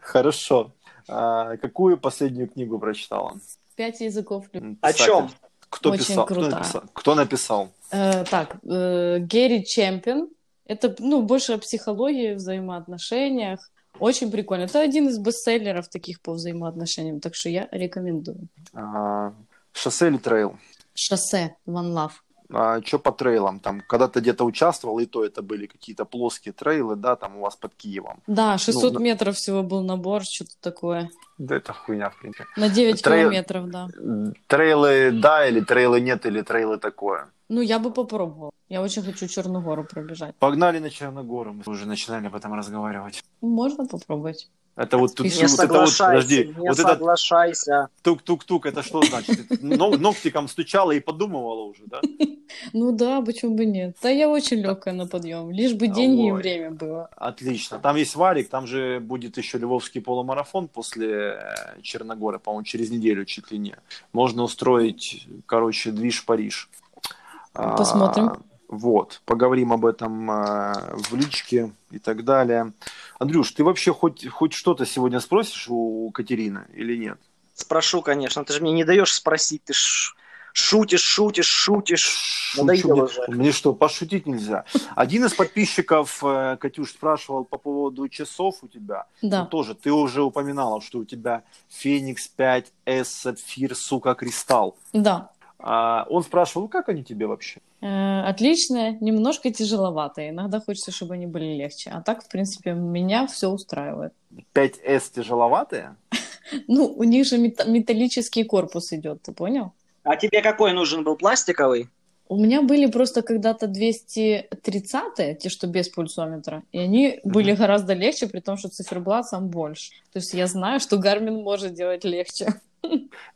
Хорошо. А, какую последнюю книгу прочитала? Пять языков О чем? Кто Очень писал? Кто написал? Кто написал? Э, так, э, Герри Чемпион. Это, ну, больше о психологии, взаимоотношениях. Очень прикольно. Это один из бестселлеров таких по взаимоотношениям, так что я рекомендую. А, шоссе или трейл? Шоссе One Love. А, что по трейлам? Там, когда ты где-то участвовал, и то это были какие-то плоские трейлы, да, там у вас под Киевом. Да, 600 Ну, метров всего был набор, что-то такое. Да это хуйня, в принципе. На 9 Трейл- километров, да. Трейлы да или трейлы нет, или трейлы такое. Ну, я бы попробовала. Я очень хочу Черную гору пробежать. Погнали на Черногору, мы уже начинали об этом разговаривать. Можно попробовать. Это вот тут, Не вот это вот, соглашайся, подожди, не вот этот соглашайся. тук-тук-тук, это что значит? Ногтиком стучала и подумывала уже, да? *laughs* Ну да, почему бы нет? Да я очень легкая на подъем. Лишь бы деньги и время было. Отлично. Там есть варик, там же будет еще Львовский полумарафон после э, Черногоры, по-моему, через неделю чуть ли не. Можно устроить, короче, движ Париж. А, Посмотрим. Вот, поговорим об этом э, в личке и так далее. Андрюш, ты вообще хоть, хоть что-то сегодня спросишь у Катерины или нет? Спрошу, конечно. Ты же мне не даешь спросить. Ты ж шутишь, шутишь, шутишь. Шучу, Надоело мне, уже. мне что, пошутить нельзя? Один из подписчиков, э, Катюш, спрашивал по поводу часов у тебя. Да. Ну, тоже, ты уже упоминала, что у тебя Феникс 5S Сапфир, сука, Кристалл. Да. А, он спрашивал, ну как они тебе вообще? Э, Отличные, немножко тяжеловатые. Иногда хочется, чтобы они были легче. А так, в принципе, меня все устраивает. 5S тяжеловатые? *laughs* Ну, у них же мета- металлический корпус идет, ты понял? А тебе какой нужен был? Пластиковый? У меня были просто когда-то 230 те, что без пульсометра, и они были гораздо легче, при том, что циферблат сам больше. То есть я знаю, что Garmin может делать легче.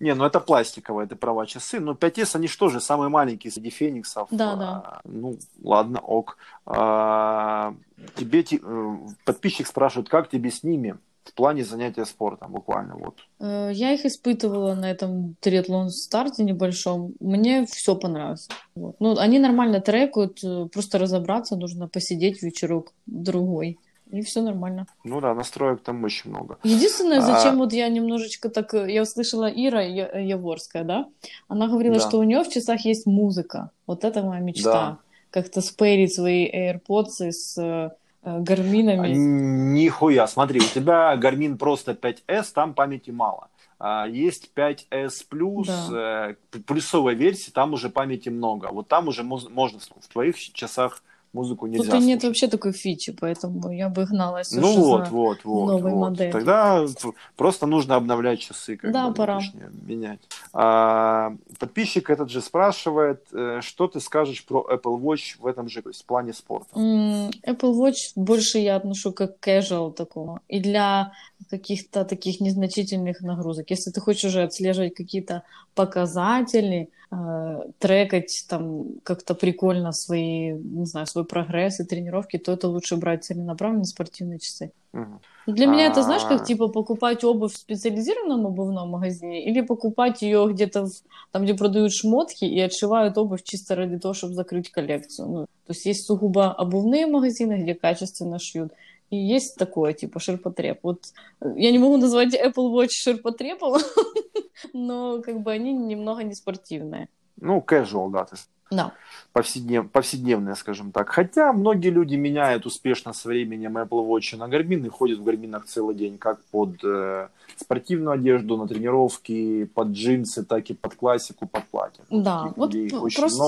Не, ну это пластиковые, это права часы. Но 5S, они что же, самые маленькие среди Фениксов. Да, А, да. Ну, ладно, ок. А, тебе э, подписчик спрашивает, как тебе с ними в плане занятия спортом, буквально вот. Э, Я их испытывала на этом триатлон старте небольшом. Мне все понравилось. Вот. Ну, они нормально трекают, э, просто разобраться нужно, посидеть вечерок другой. И все нормально. Ну да, настроек там очень много. Единственное, А- зачем вот я немножечко так... э, Я услышала Ира Яворская, да? Она говорила, Да. что у нее в часах есть музыка. Вот это моя мечта. Да. Как-то спейрить свои AirPods с э, э, гарминами. Нихуя, смотри, у тебя Garmin просто 5S, там памяти мало. А, Есть 5S плюс, э, плюсовая версия, там уже памяти много. Вот там уже можно. В твоих часах музыку нельзя Тут и нет слушать. вообще такой фичи, поэтому я бы гналась Ну вот, за- вот, вот. новой вот. модели. Тогда просто нужно обновлять часы. Как Да, бы, пора. точнее, менять. А, подписчик этот же спрашивает, э, что ты скажешь про Apple Watch в этом же то есть, плане спорта? Apple Watch больше я отношу как casual такого. И для каких-то таких незначительных нагрузок. Если ты хочешь уже отслеживать какие-то показатели, трекать там как-то прикольно свои, не знаю, свой прогресс и тренировки, то это лучше брать целенаправленно спортивные часы. Мгм. Для меня это, знаешь, А. как типа покупать обувь в специализированном обувном магазине или покупать ее где-то в- там, где продают шмотки и отшивают обувь чисто ради того, чтобы закрыть коллекцию. Ну, то есть есть сугубо обувные магазины, где качественно шьют. И есть такое, типа, ширпотреб. Вот э, я не могу назвать Apple Watch ширпотребом, *laughs* но как бы они немного не спортивные. Ну, casual, да, ты Да. повседнев, повседневные, скажем так. Хотя многие люди меняют успешно со временем Apple Watch на Garmin и ходят в гарминах целый день, как под э, спортивную одежду, на тренировки, под джинсы, так и под классику, под платье. Да, Таких вот людей очень просто,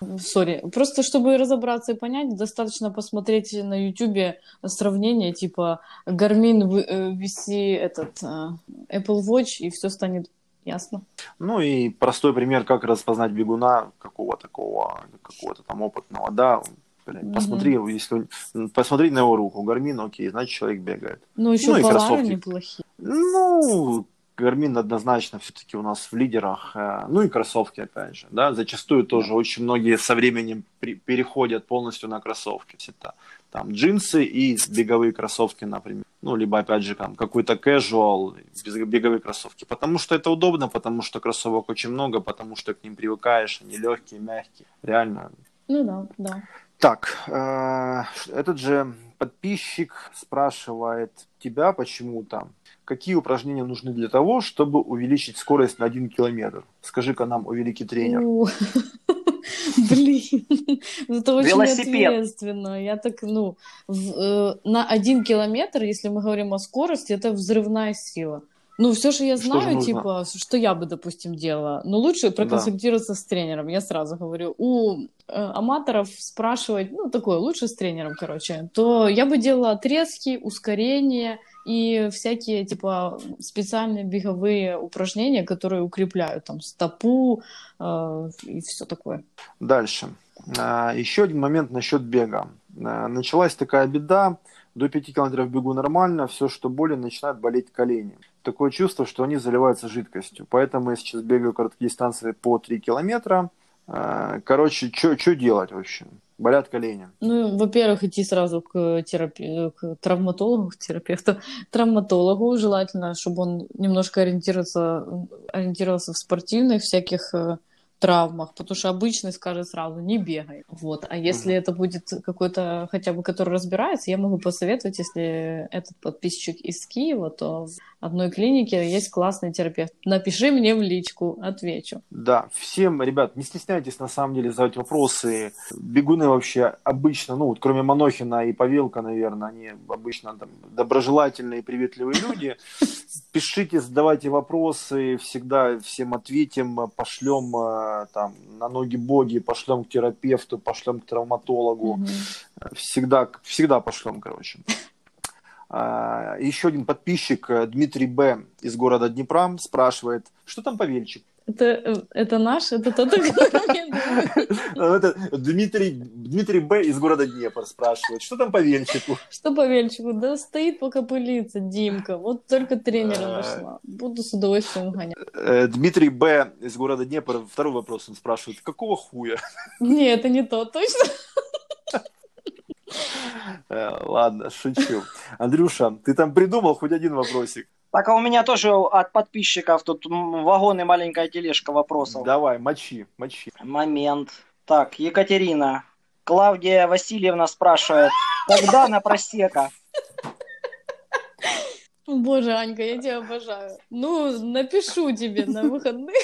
много. сори, просто чтобы разобраться и понять, достаточно посмотреть на YouTube сравнение, типа Garmin в- э, VC, этот э, Apple Watch, и все станет ясно. Ну и простой пример, как распознать бегуна какого такого, какого-то там опытного, да, Мгм. посмотри, если он- посмотри на его руку, Гармин, окей, значит человек бегает. Ну, еще Ну и кроссовки. неплохие. Ну, Гармин однозначно все-таки у нас в лидерах. э, Ну и кроссовки, опять же. Да? Зачастую тоже очень многие со временем при- переходят полностью на кроссовки. Это там джинсы и беговые кроссовки, например. Ну, либо, опять же, там какой-то casual, без- беговые кроссовки. Потому что это удобно, потому что кроссовок очень много, потому что к ним привыкаешь, они легкие, мягкие. Реально. Ну да, да. Так, э, этот же подписчик спрашивает тебя почему-то, какие упражнения нужны для того, чтобы увеличить скорость на один километр. Скажи-ка нам, о великий тренер. *laughs* *laughs* Блин, это очень Велосипед. ответственно. Я так, ну, в- э, на один километр, если мы говорим о скорости, это взрывная сила. Ну, все, что я Что знаю, нужно? типа, что я бы, допустим, делала. Но лучше проконсультироваться с тренером, я сразу говорю. У э, аматоров спрашивать, ну, такое, лучше с тренером, короче, то я бы делала отрезки, ускорения и всякие, типа, специальные беговые упражнения, которые укрепляют там стопу э, и все такое. Дальше. А, Еще один момент насчет бега. А, Началась такая беда. До 5 километров бегу нормально, все, что более, начинает болеть колени. Такое чувство, что они заливаются жидкостью. Поэтому я сейчас бегаю короткие дистанции по 3 километра. А, Короче, что делать вообще? Болят колени. Ну, во-первых, идти сразу к, терапе... к травматологу, к терапевту, травматологу. Желательно, чтобы он немножко ориентировался, ориентировался в спортивных всяких э, травмах, потому что обычный скажет сразу не бегай. Вот. А если Мгм. это будет какой-то, хотя бы, который разбирается, я могу посоветовать, если этот подписчик из Киева, то в одной клинике есть классный терапевт. Напиши мне в личку, отвечу. Да, всем, ребят, не стесняйтесь на самом деле задавать вопросы. Бегуны вообще обычно, ну вот кроме Манохина и Павелка, наверное, они обычно там доброжелательные приветливые люди. Пишите, задавайте вопросы, всегда всем ответим, пошлем э, там на ноги боги, пошлем к терапевту, пошлем к травматологу. Мгм. Всегда, всегда пошлем, короче. А, Еще один подписчик, э, Дмитрий Б. из города Днепра, спрашивает, что там Павельчик? Это, это наш, это тот, о котором. *laughs* Ну, Дмитрий, Дмитрий Б. из города Днепр спрашивает, что там по венчику? Что по венчику? Да стоит пока пылится, Димка. Вот только тренера нашла. Буду с удовольствием гонять. Э, Дмитрий Б. из города Днепр, второй вопрос он спрашивает, какого хуя? *laughs* Не, это не то, точно. Э, Ладно, шучу. Андрюша, ты там придумал хоть один вопросик? Так, а у меня тоже от подписчиков тут м, вагон и маленькая тележка вопросов. Давай, мочи, мочи. Момент. Так, Екатерина. Клавдия Васильевна спрашивает, когда на просека? Боже, Анька, я тебя обожаю. Ну, напишу тебе на выходных.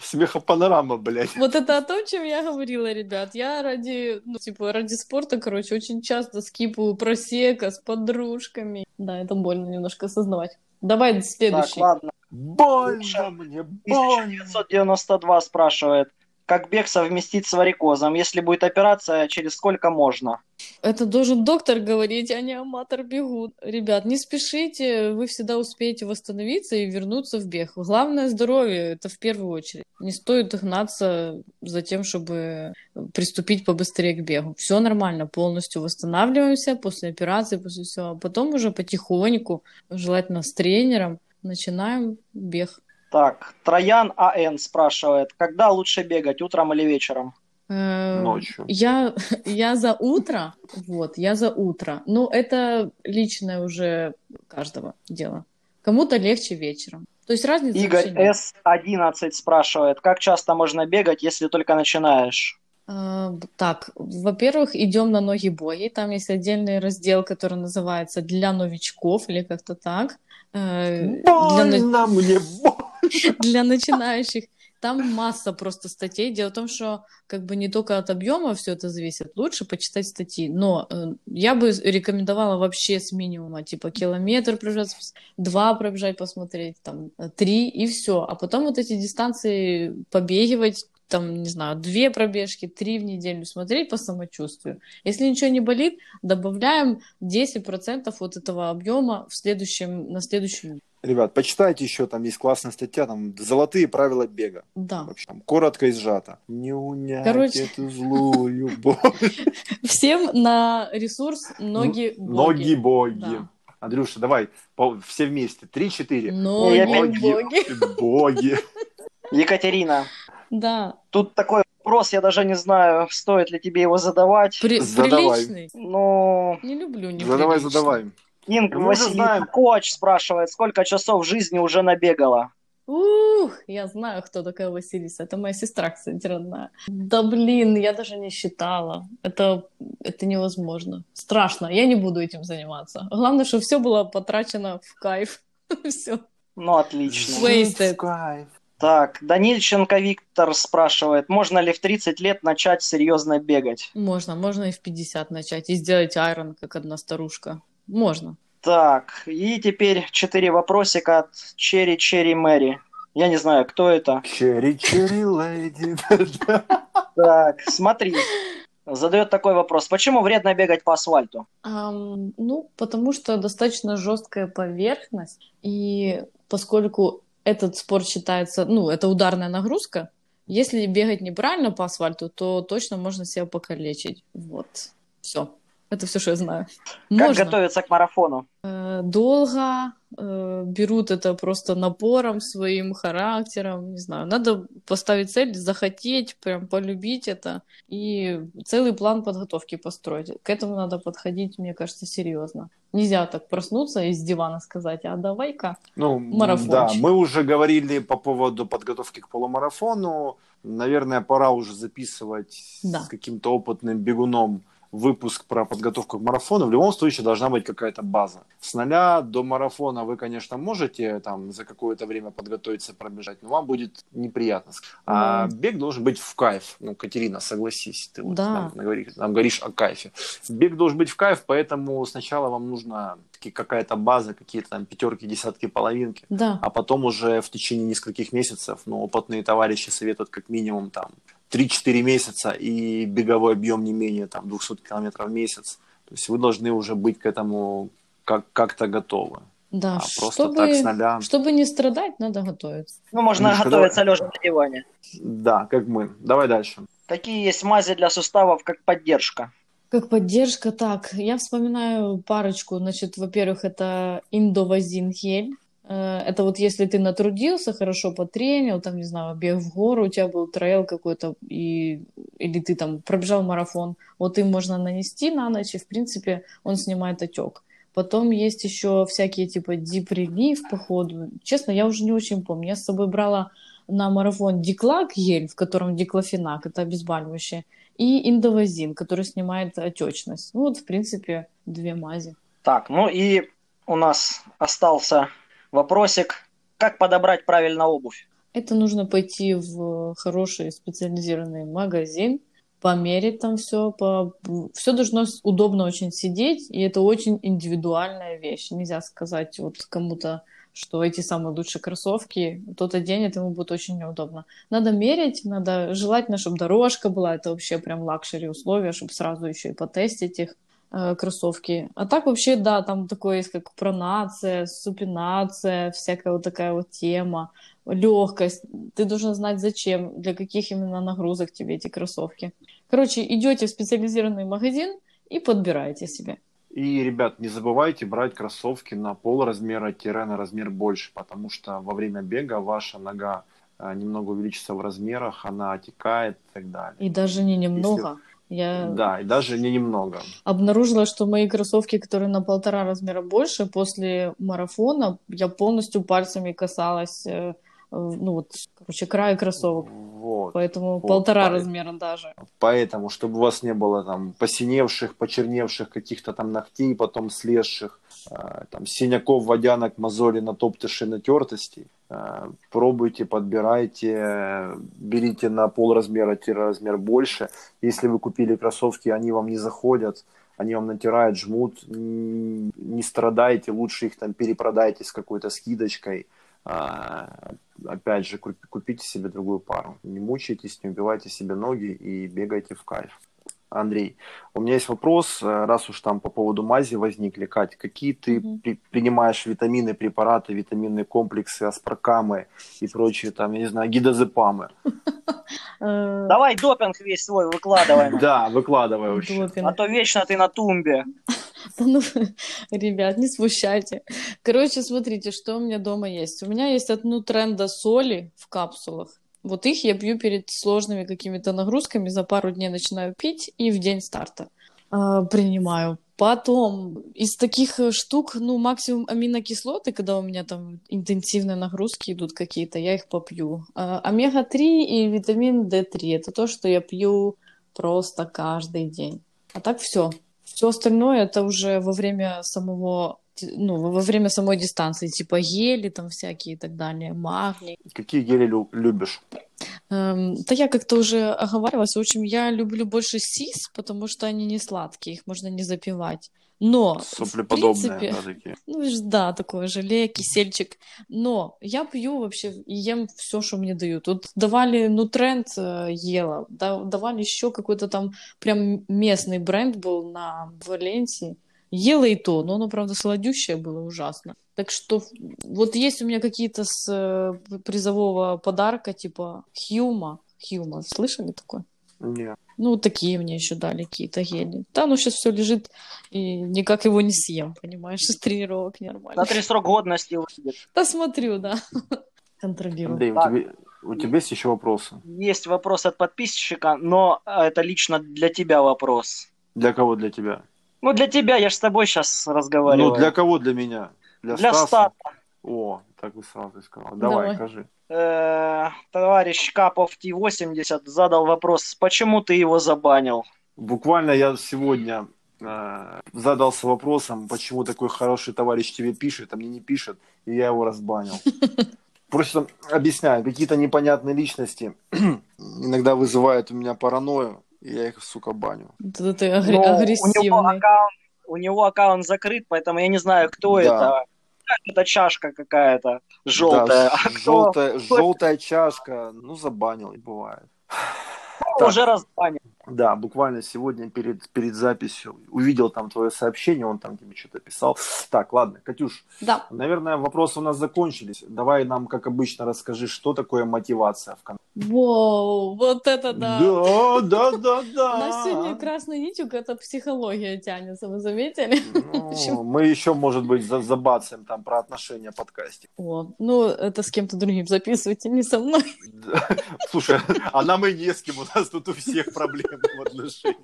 Смехопанорама, блядь. Вот это о том, чем я говорила, ребят. Я ради, ну, типа, ради спорта, короче, очень часто скипаю просека с подружками. Да, это больно немножко осознавать. Давай Так, следующий. ладно. Больно мне, больно. 1992 спрашивает, как бег совместить с варикозом? Если будет операция, через сколько можно? Это должен доктор говорить, а не аматор бегут. Ребят, не спешите, вы всегда успеете восстановиться и вернуться в бег. Главное здоровье, это в первую очередь. Не стоит гнаться за тем, чтобы приступить побыстрее к бегу. Все нормально, полностью восстанавливаемся после операции, после всего. А потом уже потихоньку, желательно с тренером, начинаем бег. Так, Троян АН спрашивает, когда лучше бегать, утром или вечером? Э, Ночью. Я, *laughs* я за утро, вот, я за утро. Ну, это личное уже каждого дело. Кому-то легче вечером. То есть вообще Игорь нет. С11 спрашивает, как часто можно бегать, если только начинаешь? А, Так, во-первых, идем на ноги бои. Там есть отдельный раздел, который называется «Для новичков» или как-то так. Э, Для, Больно мне, больно. *laughs* для начинающих. Там масса просто статей. Дело в том, что как бы не только от объема все это зависит. Лучше почитать статьи. Но э, я бы рекомендовала вообще с минимума, типа километр пробежать, два пробежать, посмотреть, там, э, три и все. А потом вот эти дистанции побегивать, там, не знаю, две пробежки, три в неделю смотреть по самочувствию. Если ничего не болит, добавляем 10% вот этого объема в следующем, на неделю. Ребят, почитайте еще, там есть классная статья, там «Золотые правила бега». Да. Вообще, там, коротко и сжато. Не унять Короче. эту злую *laughs* боль. Всем на ресурс ноги боги. Ноги боги. Да. Андрюша, давай, все вместе. Три-четыре. Ноги Я боги. боги. *laughs* Екатерина, Да. тут такой вопрос, я даже не знаю, стоит ли тебе его задавать. При- Задавай. Приличный. Ну, Не люблю не Задавай, задавай. Инг Мы уже Васильевна знаем. Коч спрашивает, сколько часов жизни уже набегала? Ух, я знаю, кто такая Василиса. Это моя сестра, кстати, родная. Да блин, я даже не считала. Это, это невозможно. Страшно. Я не буду этим заниматься. Главное, чтобы все было потрачено в кайф. *laughs* Все. Ну, отлично. Wasted. Кайф. Так, Данильченко Виктор спрашивает, можно ли в 30 лет начать серьезно бегать? Можно, можно и в 50 начать, и сделать айрон, как одна старушка. Можно. Так, и теперь четыре вопросика от Черри Черри Мэри. Я не знаю, кто это. Черри, черри, леди. Так, смотри. Задает такой вопрос. Почему вредно бегать по асфальту? Ам, ну, потому что достаточно жесткая поверхность, и поскольку этот спорт считается, ну, это ударная нагрузка, если бегать неправильно по асфальту, то точно можно себя покалечить. Вот. Все. Это все, что я знаю. Как Можно. готовиться к марафону? Э, долго, э, берут это просто напором своим, характером, не знаю. Надо поставить цель, захотеть, прям полюбить это и целый план подготовки построить. К этому надо подходить, мне кажется, серьезно. Нельзя так проснуться и с дивана сказать, а давай-ка. Ну, Марафончик. да, мы уже говорили по поводу подготовки к полумарафону. Наверное, пора уже записывать Да. с каким-то опытным бегуном выпуск про подготовку к марафону. В любом случае должна быть какая-то база. С нуля до марафона вы, конечно, можете там за какое-то время подготовиться, пробежать, но вам будет неприятно. А бег должен быть в кайф. Ну, Катерина, согласись, ты вот Да. нам, говори- нам говоришь о кайфе. Бег должен быть в кайф, поэтому сначала вам нужно какая-то база, какие-то там пятерки, десятки, половинки. Да, А потом уже в течение нескольких месяцев, ну, опытные товарищи советуют как минимум там 3-4 месяца и беговой объем не менее там 200 километров в месяц. То есть вы должны уже быть к этому как- как-то готовы. да. А просто чтобы, так с нуля. чтобы не страдать, надо готовиться. Ну, можно Мишка, готовиться лежа на диване. Да, как мы. Давай дальше. Какие есть мази для суставов как поддержка? Как поддержка, так, я вспоминаю парочку. Значит, во-первых, это индовазин гель. Э, Это вот если ты натрудился, хорошо потренил, там, не знаю, бег в гору, у тебя был трейл какой-то, и, или ты там пробежал марафон, вот им можно нанести на ночь, и, в принципе, он снимает отек. Потом есть еще всякие типа Relief, походу. Честно, я уже не очень помню. Я с собой брала на марафон диклак гель, в котором диклофенак, это обезболивающее, и индовазин, который снимает отечность. Ну, вот, в принципе, две мази. Так, ну и у нас остался вопросик, как подобрать правильно обувь? Это нужно пойти в хороший специализированный магазин, померить там все, по... все должно удобно очень сидеть, и это очень индивидуальная вещь. Нельзя сказать вот кому-то, что эти самые лучшие кроссовки, тот оденет, ему будет очень неудобно. Надо мерить, надо желательно, чтобы дорожка была, это вообще прям luxury условия, чтобы сразу еще и потестить их кроссовки. А так вообще, да, там такое есть, как пронация, супинация, всякая вот такая вот тема, легкость. Ты должен знать, зачем, для каких именно нагрузок тебе эти кроссовки. Короче, идете в специализированный магазин и подбираете себе. И, ребят, не забывайте брать кроссовки на пол размера тире на размер больше, потому что во время бега ваша нога э, немного увеличится в размерах, она отекает и так далее. И даже не немного. Я Да, и даже не немного. обнаружила, что мои кроссовки, которые на полтора размера больше, после марафона я полностью пальцами касалась, э, ну вот, короче, края кроссовок. Вот. Поэтому Вот, полтора поэтому. размера даже. Поэтому, чтобы у вас не было там посиневших, почерневших каких-то там ногтей, потом слезших, там синяков, водянок, мозоли, натоптышей, натертостей, э, пробуйте, подбирайте, берите на пол размера, размер больше. Если вы купили кроссовки, они вам не заходят, они вам натирают, жмут, не страдайте, лучше их там перепродайте с какой-то скидочкой. А, Опять же, куп- купите себе другую пару. Не мучайтесь, не убивайте себе ноги и бегайте в кайф. Андрей, у меня есть вопрос, э, раз уж там по поводу мази возникли, Кать, какие ты Мгм. при- принимаешь витамины, препараты, витаминные комплексы, аспаркамы и прочие там, я не знаю, гидозепамы? *laughs* Э, Давай допинг весь свой выкладывай. Да, выкладывай вообще. А то вечно ты на тумбе. *laughs* Да ну, ребят, не смущайте. Короче, смотрите, что у меня дома есть. У меня есть одну тренда соли в капсулах. Вот их я пью перед сложными какими-то нагрузками, за пару дней начинаю пить и в день старта а, принимаю. Потом из таких э, штук, ну, максимум аминокислоты, когда у меня там интенсивные нагрузки идут какие-то, я их попью. А, Омега-3 и витамин D3 это то, что я пью просто каждый день. А так все. Все остальное это уже во время самого ну, во время самой дистанции, типа гели там всякие и так далее, магний. Какие гели лю- любишь? Эм, да я как-то уже оговаривалась. В общем, я люблю больше сис, потому что они не сладкие, их можно не запивать. Но, в принципе, да, такие. *laughs* ну, да, такое желе, кисельчик. Но я пью вообще и ем все, что мне дают. Вот давали Нутренд, э, ела, да- давали еще какой-то там прям местный бренд был на Валенсии. Ела и то, но оно, правда, сладющее было ужасно. Так что вот есть у меня какие-то с э, призового подарка, типа Хьюма. Хьюма, слышали такое? Не. Ну, вот такие мне еще дали какие-то гели. Да, ну сейчас все лежит, и никак его не съем, понимаешь, с *laughs* тренировок нормально. Смотри, срок годности выйдет. Да смотрю, да. *laughs* Контролирую. Андрей, у тебя, у тебя есть еще вопросы? Есть вопрос от подписчика, но это лично для тебя вопрос. Для кого для тебя? Ну, для тебя, я же с тобой сейчас разговариваю. Ну, для кого для меня? Для, Для Стаса? Стаса. О, так и сразу сказал. Давай, Давай. скажи. Э, товарищ Капов Т-80 задал вопрос, почему ты его забанил? Буквально я сегодня э, задался вопросом, почему такой хороший товарищ тебе пишет, а мне не пишет, и я его разбанил. *laughs* Просто объясняю, какие-то непонятные личности *clears throat* иногда вызывают у меня паранойю, и я их, сука, баню. Вот ты агр- Ну, у, него агрессивный. аккаунт, у него аккаунт закрыт, поэтому я не знаю, кто Да. это. Это чашка какая-то желтая. Да, а кто желтая, желтая чашка, ну, забанил, и бывает. так. уже разбанил. Да, буквально сегодня перед, перед записью увидел там твое сообщение, он там тебе что-то писал. Так, ладно, Катюш, Да. наверное, вопросы у нас закончились. Давай нам, как обычно, расскажи, что такое мотивация в конце. Воу, вот это да. да, да, да. У нас сегодня красной нитью какая-то психология тянется, вы заметили? Ну, *laughs* мы еще, может быть, за- забацаем там про отношения подкасте. О, ну, это с кем-то другим записывайте, не со мной. Да. *laughs* Слушай, а нам и не с кем, у нас тут у всех проблемы отношениях.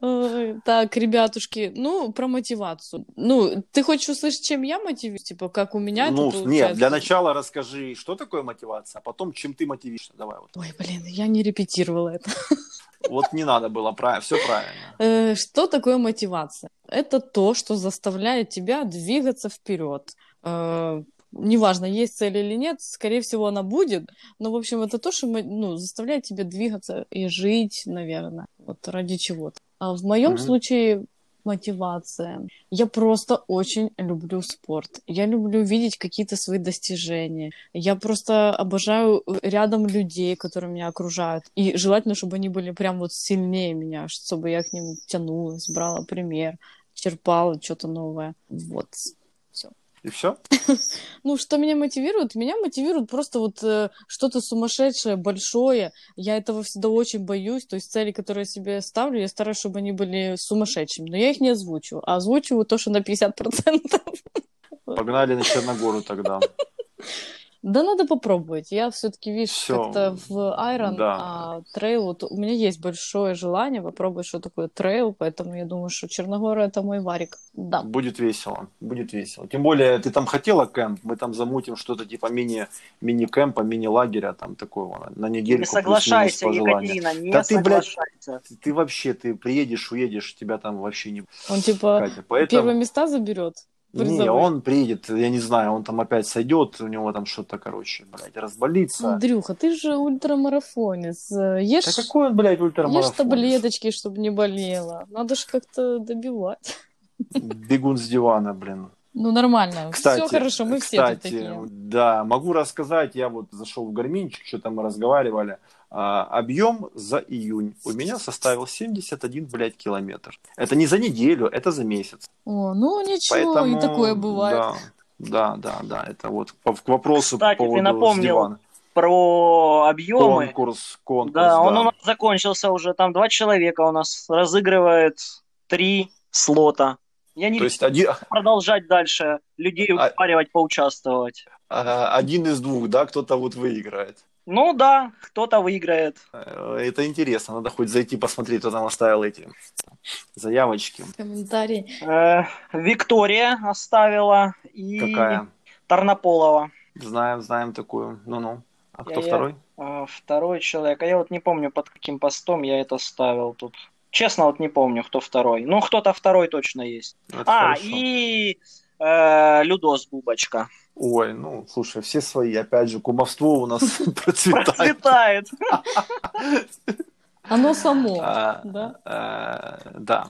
Ой, Так, ребятушки, ну, про мотивацию. Ну, ты хочешь услышать, чем я мотивируюсь? Типа, как у меня Ну, нет, для начала расскажи, что такое мотивация, а потом, чем ты мотивишься. Давай вот. Ой, блин, я не репетировала это. Вот не надо было, правильно, все правильно. Э, Что такое мотивация? Это то, что заставляет тебя двигаться вперед. Неважно, есть цель или нет, скорее всего, она будет. Но, в общем, это то, что мо- ну, заставляет тебя двигаться и жить, наверное, вот ради чего-то. А в моем Мгм. случае мотивация. Я просто очень люблю спорт. Я люблю видеть какие-то свои достижения. Я просто обожаю э, рядом людей, которые меня окружают. И желательно, чтобы они были прям вот сильнее меня, чтобы я к ним тянулась, брала пример, черпала что-то новое. Вот. И все? *laughs* Ну, что меня мотивирует? Меня мотивирует просто вот э, что-то сумасшедшее, большое. Я этого всегда очень боюсь. То есть цели, которые я себе ставлю, я стараюсь, чтобы они были сумасшедшими. Но я их не озвучиваю. А озвучиваю то, что на 50%. Погнали на Черногору тогда. *laughs* Да надо попробовать. Я все-таки, видишь, Всё. как-то в Iron, Да. а трейл, вот у меня есть большое желание попробовать, что такое трейл, поэтому я думаю, что Черногора это мой варик. Да. Будет весело, будет весело. Тем более, ты там хотела кемп, мы там замутим что-то типа мини, мини-кемпа, мини-лагеря, там такого, на недельку. Не соглашайся, желанию. Екатерина, не Да ты, блядь, соглашайся. Ты, ты вообще, ты приедешь, уедешь, тебя там вообще не Он типа Катя. Поэтому... первые места заберет. Не, призовые. он приедет, я не знаю, он там опять сойдет, у него там что-то, короче, блядь, разболится. Андрюха, ты же ультрамарафонец. Э, Ешь, Да какой он, блядь, ешь ультрамарафон? таблеточки, чтобы не болело. Надо же как-то добивать. Бегун с дивана, блин. Ну, нормально. Кстати, Все хорошо, мы все кстати, тут такие. да, могу рассказать, я вот зашел в Гарминчик, что-то мы разговаривали, а, объем за июнь у меня составил 71, блядь, километр. Это не за неделю, это за месяц. О, ну ничего, Поэтому, и такое бывает. Да, да, да, да, это вот по- к вопросу Кстати, по ты поводу напомнил с дивана. Про объемы. Конкурс, конкурс, Да, он у нас закончился уже. Там два человека у нас разыгрывает три слота. Я не То есть один, продолжать дальше людей А- поучаствовать. а, один из двух, да, кто-то вот выиграет. Ну да, кто-то выиграет. Э, Это интересно, надо хоть зайти посмотреть, кто там оставил эти заявочки. Комментарии. Э, Виктория оставила и Какая? Тарнополова. Знаем, знаем такую. Ну-ну. А кто Я- я- второй? А, Второй человек. А я вот не помню, под каким постом я это ставил тут. Честно, вот не помню, кто второй. Ну, кто-то второй точно есть. Это а, хорошо. и э, Людос Бубочка. Ой, ну, слушай, все свои. Опять же, кумовство у нас *laughs* *laughs* процветает. Процветает. Оно само, А, да? э, Да.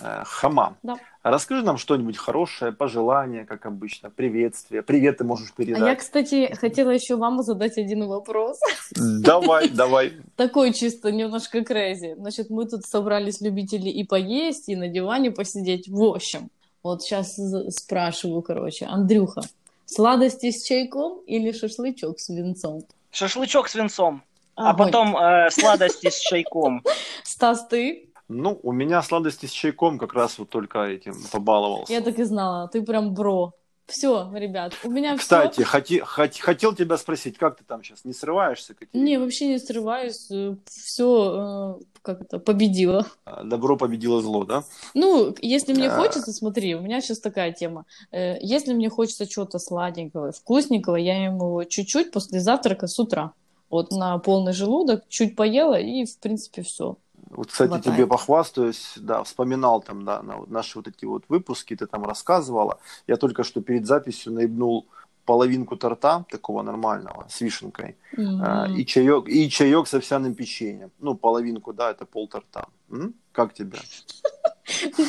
Э, Хама, Да. расскажи нам что-нибудь хорошее, пожелание, как обычно, приветствие. Привет ты можешь А я, передать. кстати, хотела еще вам задать один вопрос. Давай, давай. *laughs* Такой чисто немножко crazy. Значит, мы тут собрались любители и поесть, и на диване посидеть. В общем, вот сейчас спрашиваю, короче, Андрюха, сладости с чайком или шашлычок с венцом? Шашлычок с венцом. А Огонь. потом э, сладости с чайком. *laughs* Стас, ты? Ну, у меня сладости с чайком как раз вот только этим побаловался. Я так и знала, ты прям бро. Все, ребят, у меня Кстати, все. хоти- хот- хотел тебя спросить, как ты там сейчас, не срываешься? Катерина? Не, вообще не срываюсь. Все, как это, победила. А, Добро победило зло, да? Ну, если мне А. хочется, смотри, у меня сейчас такая тема. Э, Если мне хочется чего-то сладенького, вкусненького, я ем его чуть-чуть после завтрака с утра. Вот на полный желудок, чуть поела, и, в принципе, все. Вот, кстати, Хватает. тебе похвастаюсь, да, вспоминал там, да, на наши вот эти вот выпуски, ты там рассказывала. Я только что перед записью наебнул половинку торта, такого нормального, с вишенкой, а, и чаек, и чаек с овсяным печеньем. Ну, половинку, да, это пол торта. М? Как тебе?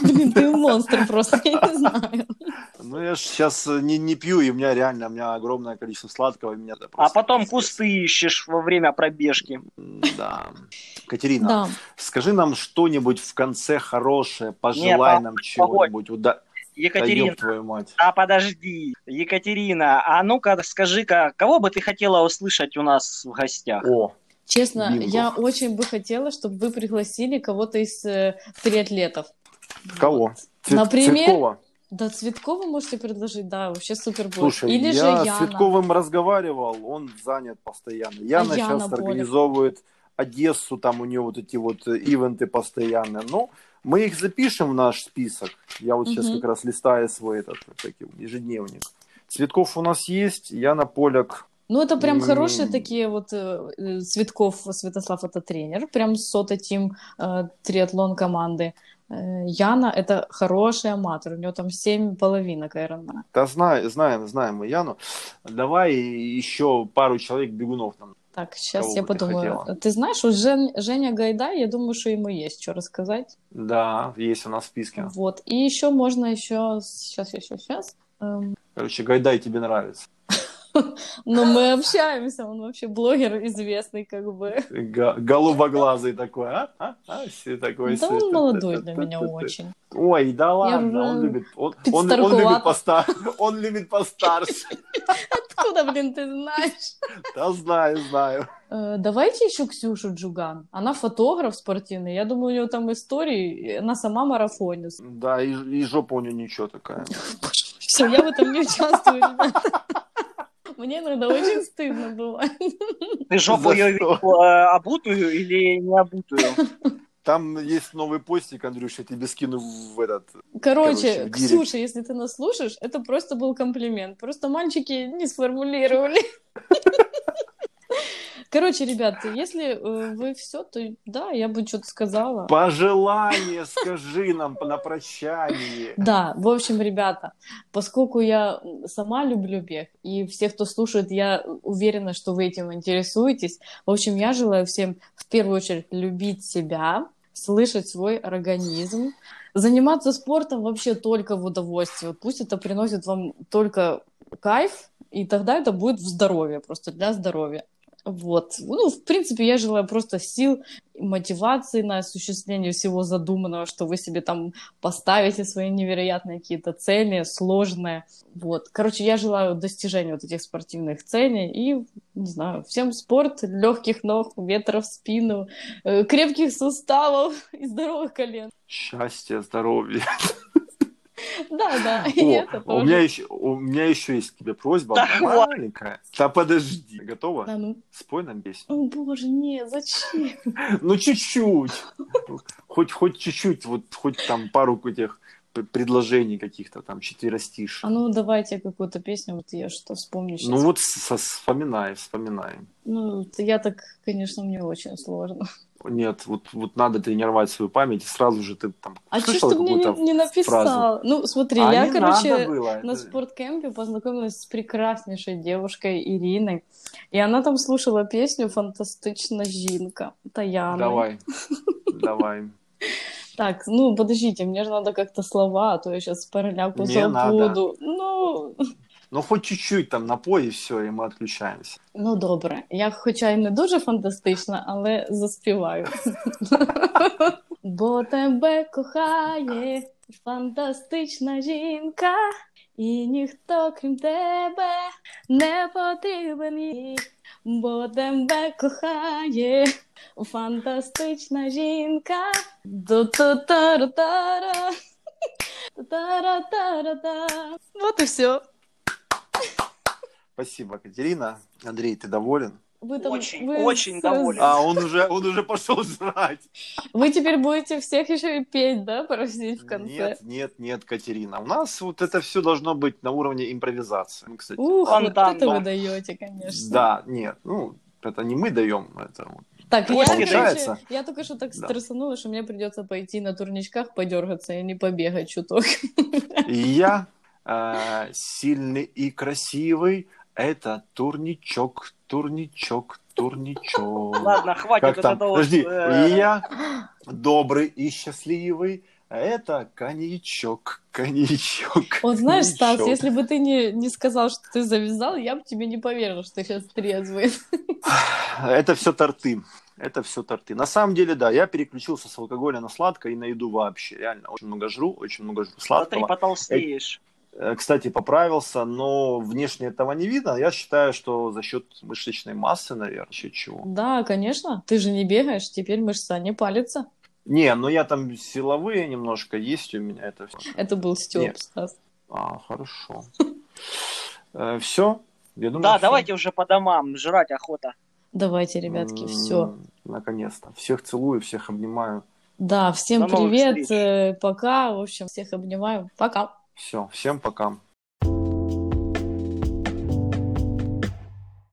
Блин, ты монстр просто, я не знаю. Ну, я же сейчас не, не пью, и у меня реально, у меня огромное количество сладкого, и меня А потом пиздец. кусты ищешь во время пробежки. Да. Катерина, Да. скажи нам что-нибудь в конце хорошее, пожелай Нет, нам чего-нибудь. Уда... Да Екатерина, ёб твою мать. а подожди. Екатерина, а ну-ка скажи-ка, кого бы ты хотела услышать у нас в гостях? О, Честно, Бинго. я очень бы хотела, чтобы вы пригласили кого-то из э, триатлетов. Кого? Цвет- Например? Цветкова? Да, Цветкова можете предложить, да, вообще супер будет. Слушай, Или я же с Яна. Цветковым разговаривал, он занят постоянно. Яна А Яна сейчас Поля? организовывает Одессу, там у нее вот эти вот ивенты постоянные. Но мы их запишем в наш список. Я вот сейчас Мгм. как раз листаю свой этот такой ежедневник. Цветков у нас есть, Яна Поляк. Ну, это прям хорошие такие вот э, э, Цветков Святослав это тренер, прям сота тим э, триатлон команды. Э, Яна это хороший аматор, у него там семь половинок Ironman. Да знаем, знаем, знаем мы Яну. Давай еще пару человек бегунов нам. Так, сейчас Кого я ты подумаю. хотела? Ты знаешь, вот Жен- Женя Гайдай, я думаю, что ему есть что рассказать. Да, есть у нас в списке. Вот. И еще можно еще... Сейчас, сейчас, сейчас. Эм, Короче, Гайдай тебе нравится. Но мы общаемся, он вообще блогер известный, как бы. Голубоглазый такой, а? а? а? Все такой. Да он молодой для меня очень. Ой, да ладно, он любит, он, он, любит постар, *laughs* он любит постарше. Откуда, блин, ты знаешь? Да знаю, знаю. Э, Давайте еще Ксюшу Джуган. Она фотограф спортивный. Я думаю, у нее там истории. Она сама марафонец. Да, и, и жопа у нее ничего такая. *laughs* Все, я в этом не участвую, ребята. Мне иногда очень стыдно бывает. *laughs* Ты жопу ее видел э, обутую или не обутую? Там есть новый постик, Андрюш, я тебе скину в этот. Короче, Короче. Ксюша, если ты нас слушаешь, это просто был комплимент. Просто мальчики не сформулировали. *laughs* Короче, ребят, если э, вы все, то да, я бы что-то сказала. Пожелание скажи нам на прощание. Да, в общем, ребята, поскольку я сама люблю бег, и все, кто слушает, я уверена, что вы этим интересуетесь. В общем, я желаю всем в первую очередь любить себя, слышать свой организм, заниматься спортом вообще только в удовольствие. Вот пусть это приносит вам только кайф, и тогда это будет в здоровье, просто для здоровья. Вот. Ну, в принципе, я желаю просто сил, мотивации на осуществление всего задуманного, что вы себе там поставите свои невероятные какие-то цели, сложные. Вот. Короче, я желаю достижения вот этих спортивных целей и, не знаю, всем спорт, легких ног, ветра в спину, э, крепких суставов *laughs* и здоровых колен. Счастья, здоровья. Да, да, и у меня еще, у меня еще есть к тебе просьба маленькая. Да подожди, готова? Да, ну, Спой нам песню. о боже, нет, зачем? *laughs* Ну чуть-чуть. Хоть, хоть чуть-чуть, вот хоть там пару этих предложений каких-то там, четверостишь. А ну давайте какую-то песню, вот я что вспомню сейчас. Ну вот со- вспоминай, вспоминай. Ну, я так, конечно, мне очень сложно. Нет, вот, вот надо тренировать свою память, и сразу же ты там А что ты мне не, не написал? фразу? Ну, смотри, А я, короче, было. на это- спорткемпе познакомилась с прекраснейшей девушкой Ириной. И она там слушала песню «Фантастична жінка» Таяны. Давай, *laughs* давай. Так, ну, подождите, мне же надо как-то слова, а то я сейчас парляку Не надо. забуду. Ну, Ну, хоть чуть-чуть там напой, и все, и мы отключаемся. ну добре. Я хоча й не дуже фантастична, але заспіваю. *laughs* Бо тебе кохає фантастична жінка, і ніхто крім тебе не потрібен їй. Бо тебе кохає фантастична жінка. Ду-ту-тара-тара. Тара-тара-та. Вот и все. *laughs* Спасибо, Катерина. Андрей, ты доволен? Вы там, Очень, вы очень с- доволен. А, он уже, он уже пошел жрать. Вы теперь будете всех еще и петь, да, просить в конце? Нет, нет, нет, Катерина. У нас вот это все должно быть на уровне импровизации. Мы, кстати, Ух, Фонтан, вот это да. вы даете, конечно. да, нет, ну, это не мы даем, это вот. Так, я, короче, я только что так Да. стрессанула, что мне придется пойти на турничках подергаться и не побегать чуток. И я э, сильный и красивый. Это турничок, турничок, турничок. Ладно, хватит Как там? этого, Подожди. э, И я добрый и счастливый. Это коньячок, коньячок. Вот знаешь, Стас, если бы ты не, не сказал, что ты завязал, я бы тебе не поверила, что ты сейчас трезвый. *laughs* Это все торты. Это все торты. На самом деле, да, я переключился с алкоголя на сладкое и на еду вообще. Реально, очень много жру, очень много жру Смотри, сладкого. потолстеешь. Э, Кстати, поправился, но внешне этого не видно. Я считаю, что за счет мышечной массы, наверное, счет чего. Да, конечно. Ты же не бегаешь, теперь мышца не палится. Не, ну я там силовые немножко есть у меня это все. Это был Степ, Нет. Стас. А, хорошо. Все? Я думаю, Да, давайте уже по домам, жрать охота. Давайте, ребятки, все. Наконец-то. Всех целую, всех обнимаю. Да, всем привет, э, пока, в общем, всех обнимаю, пока. Все, всем пока.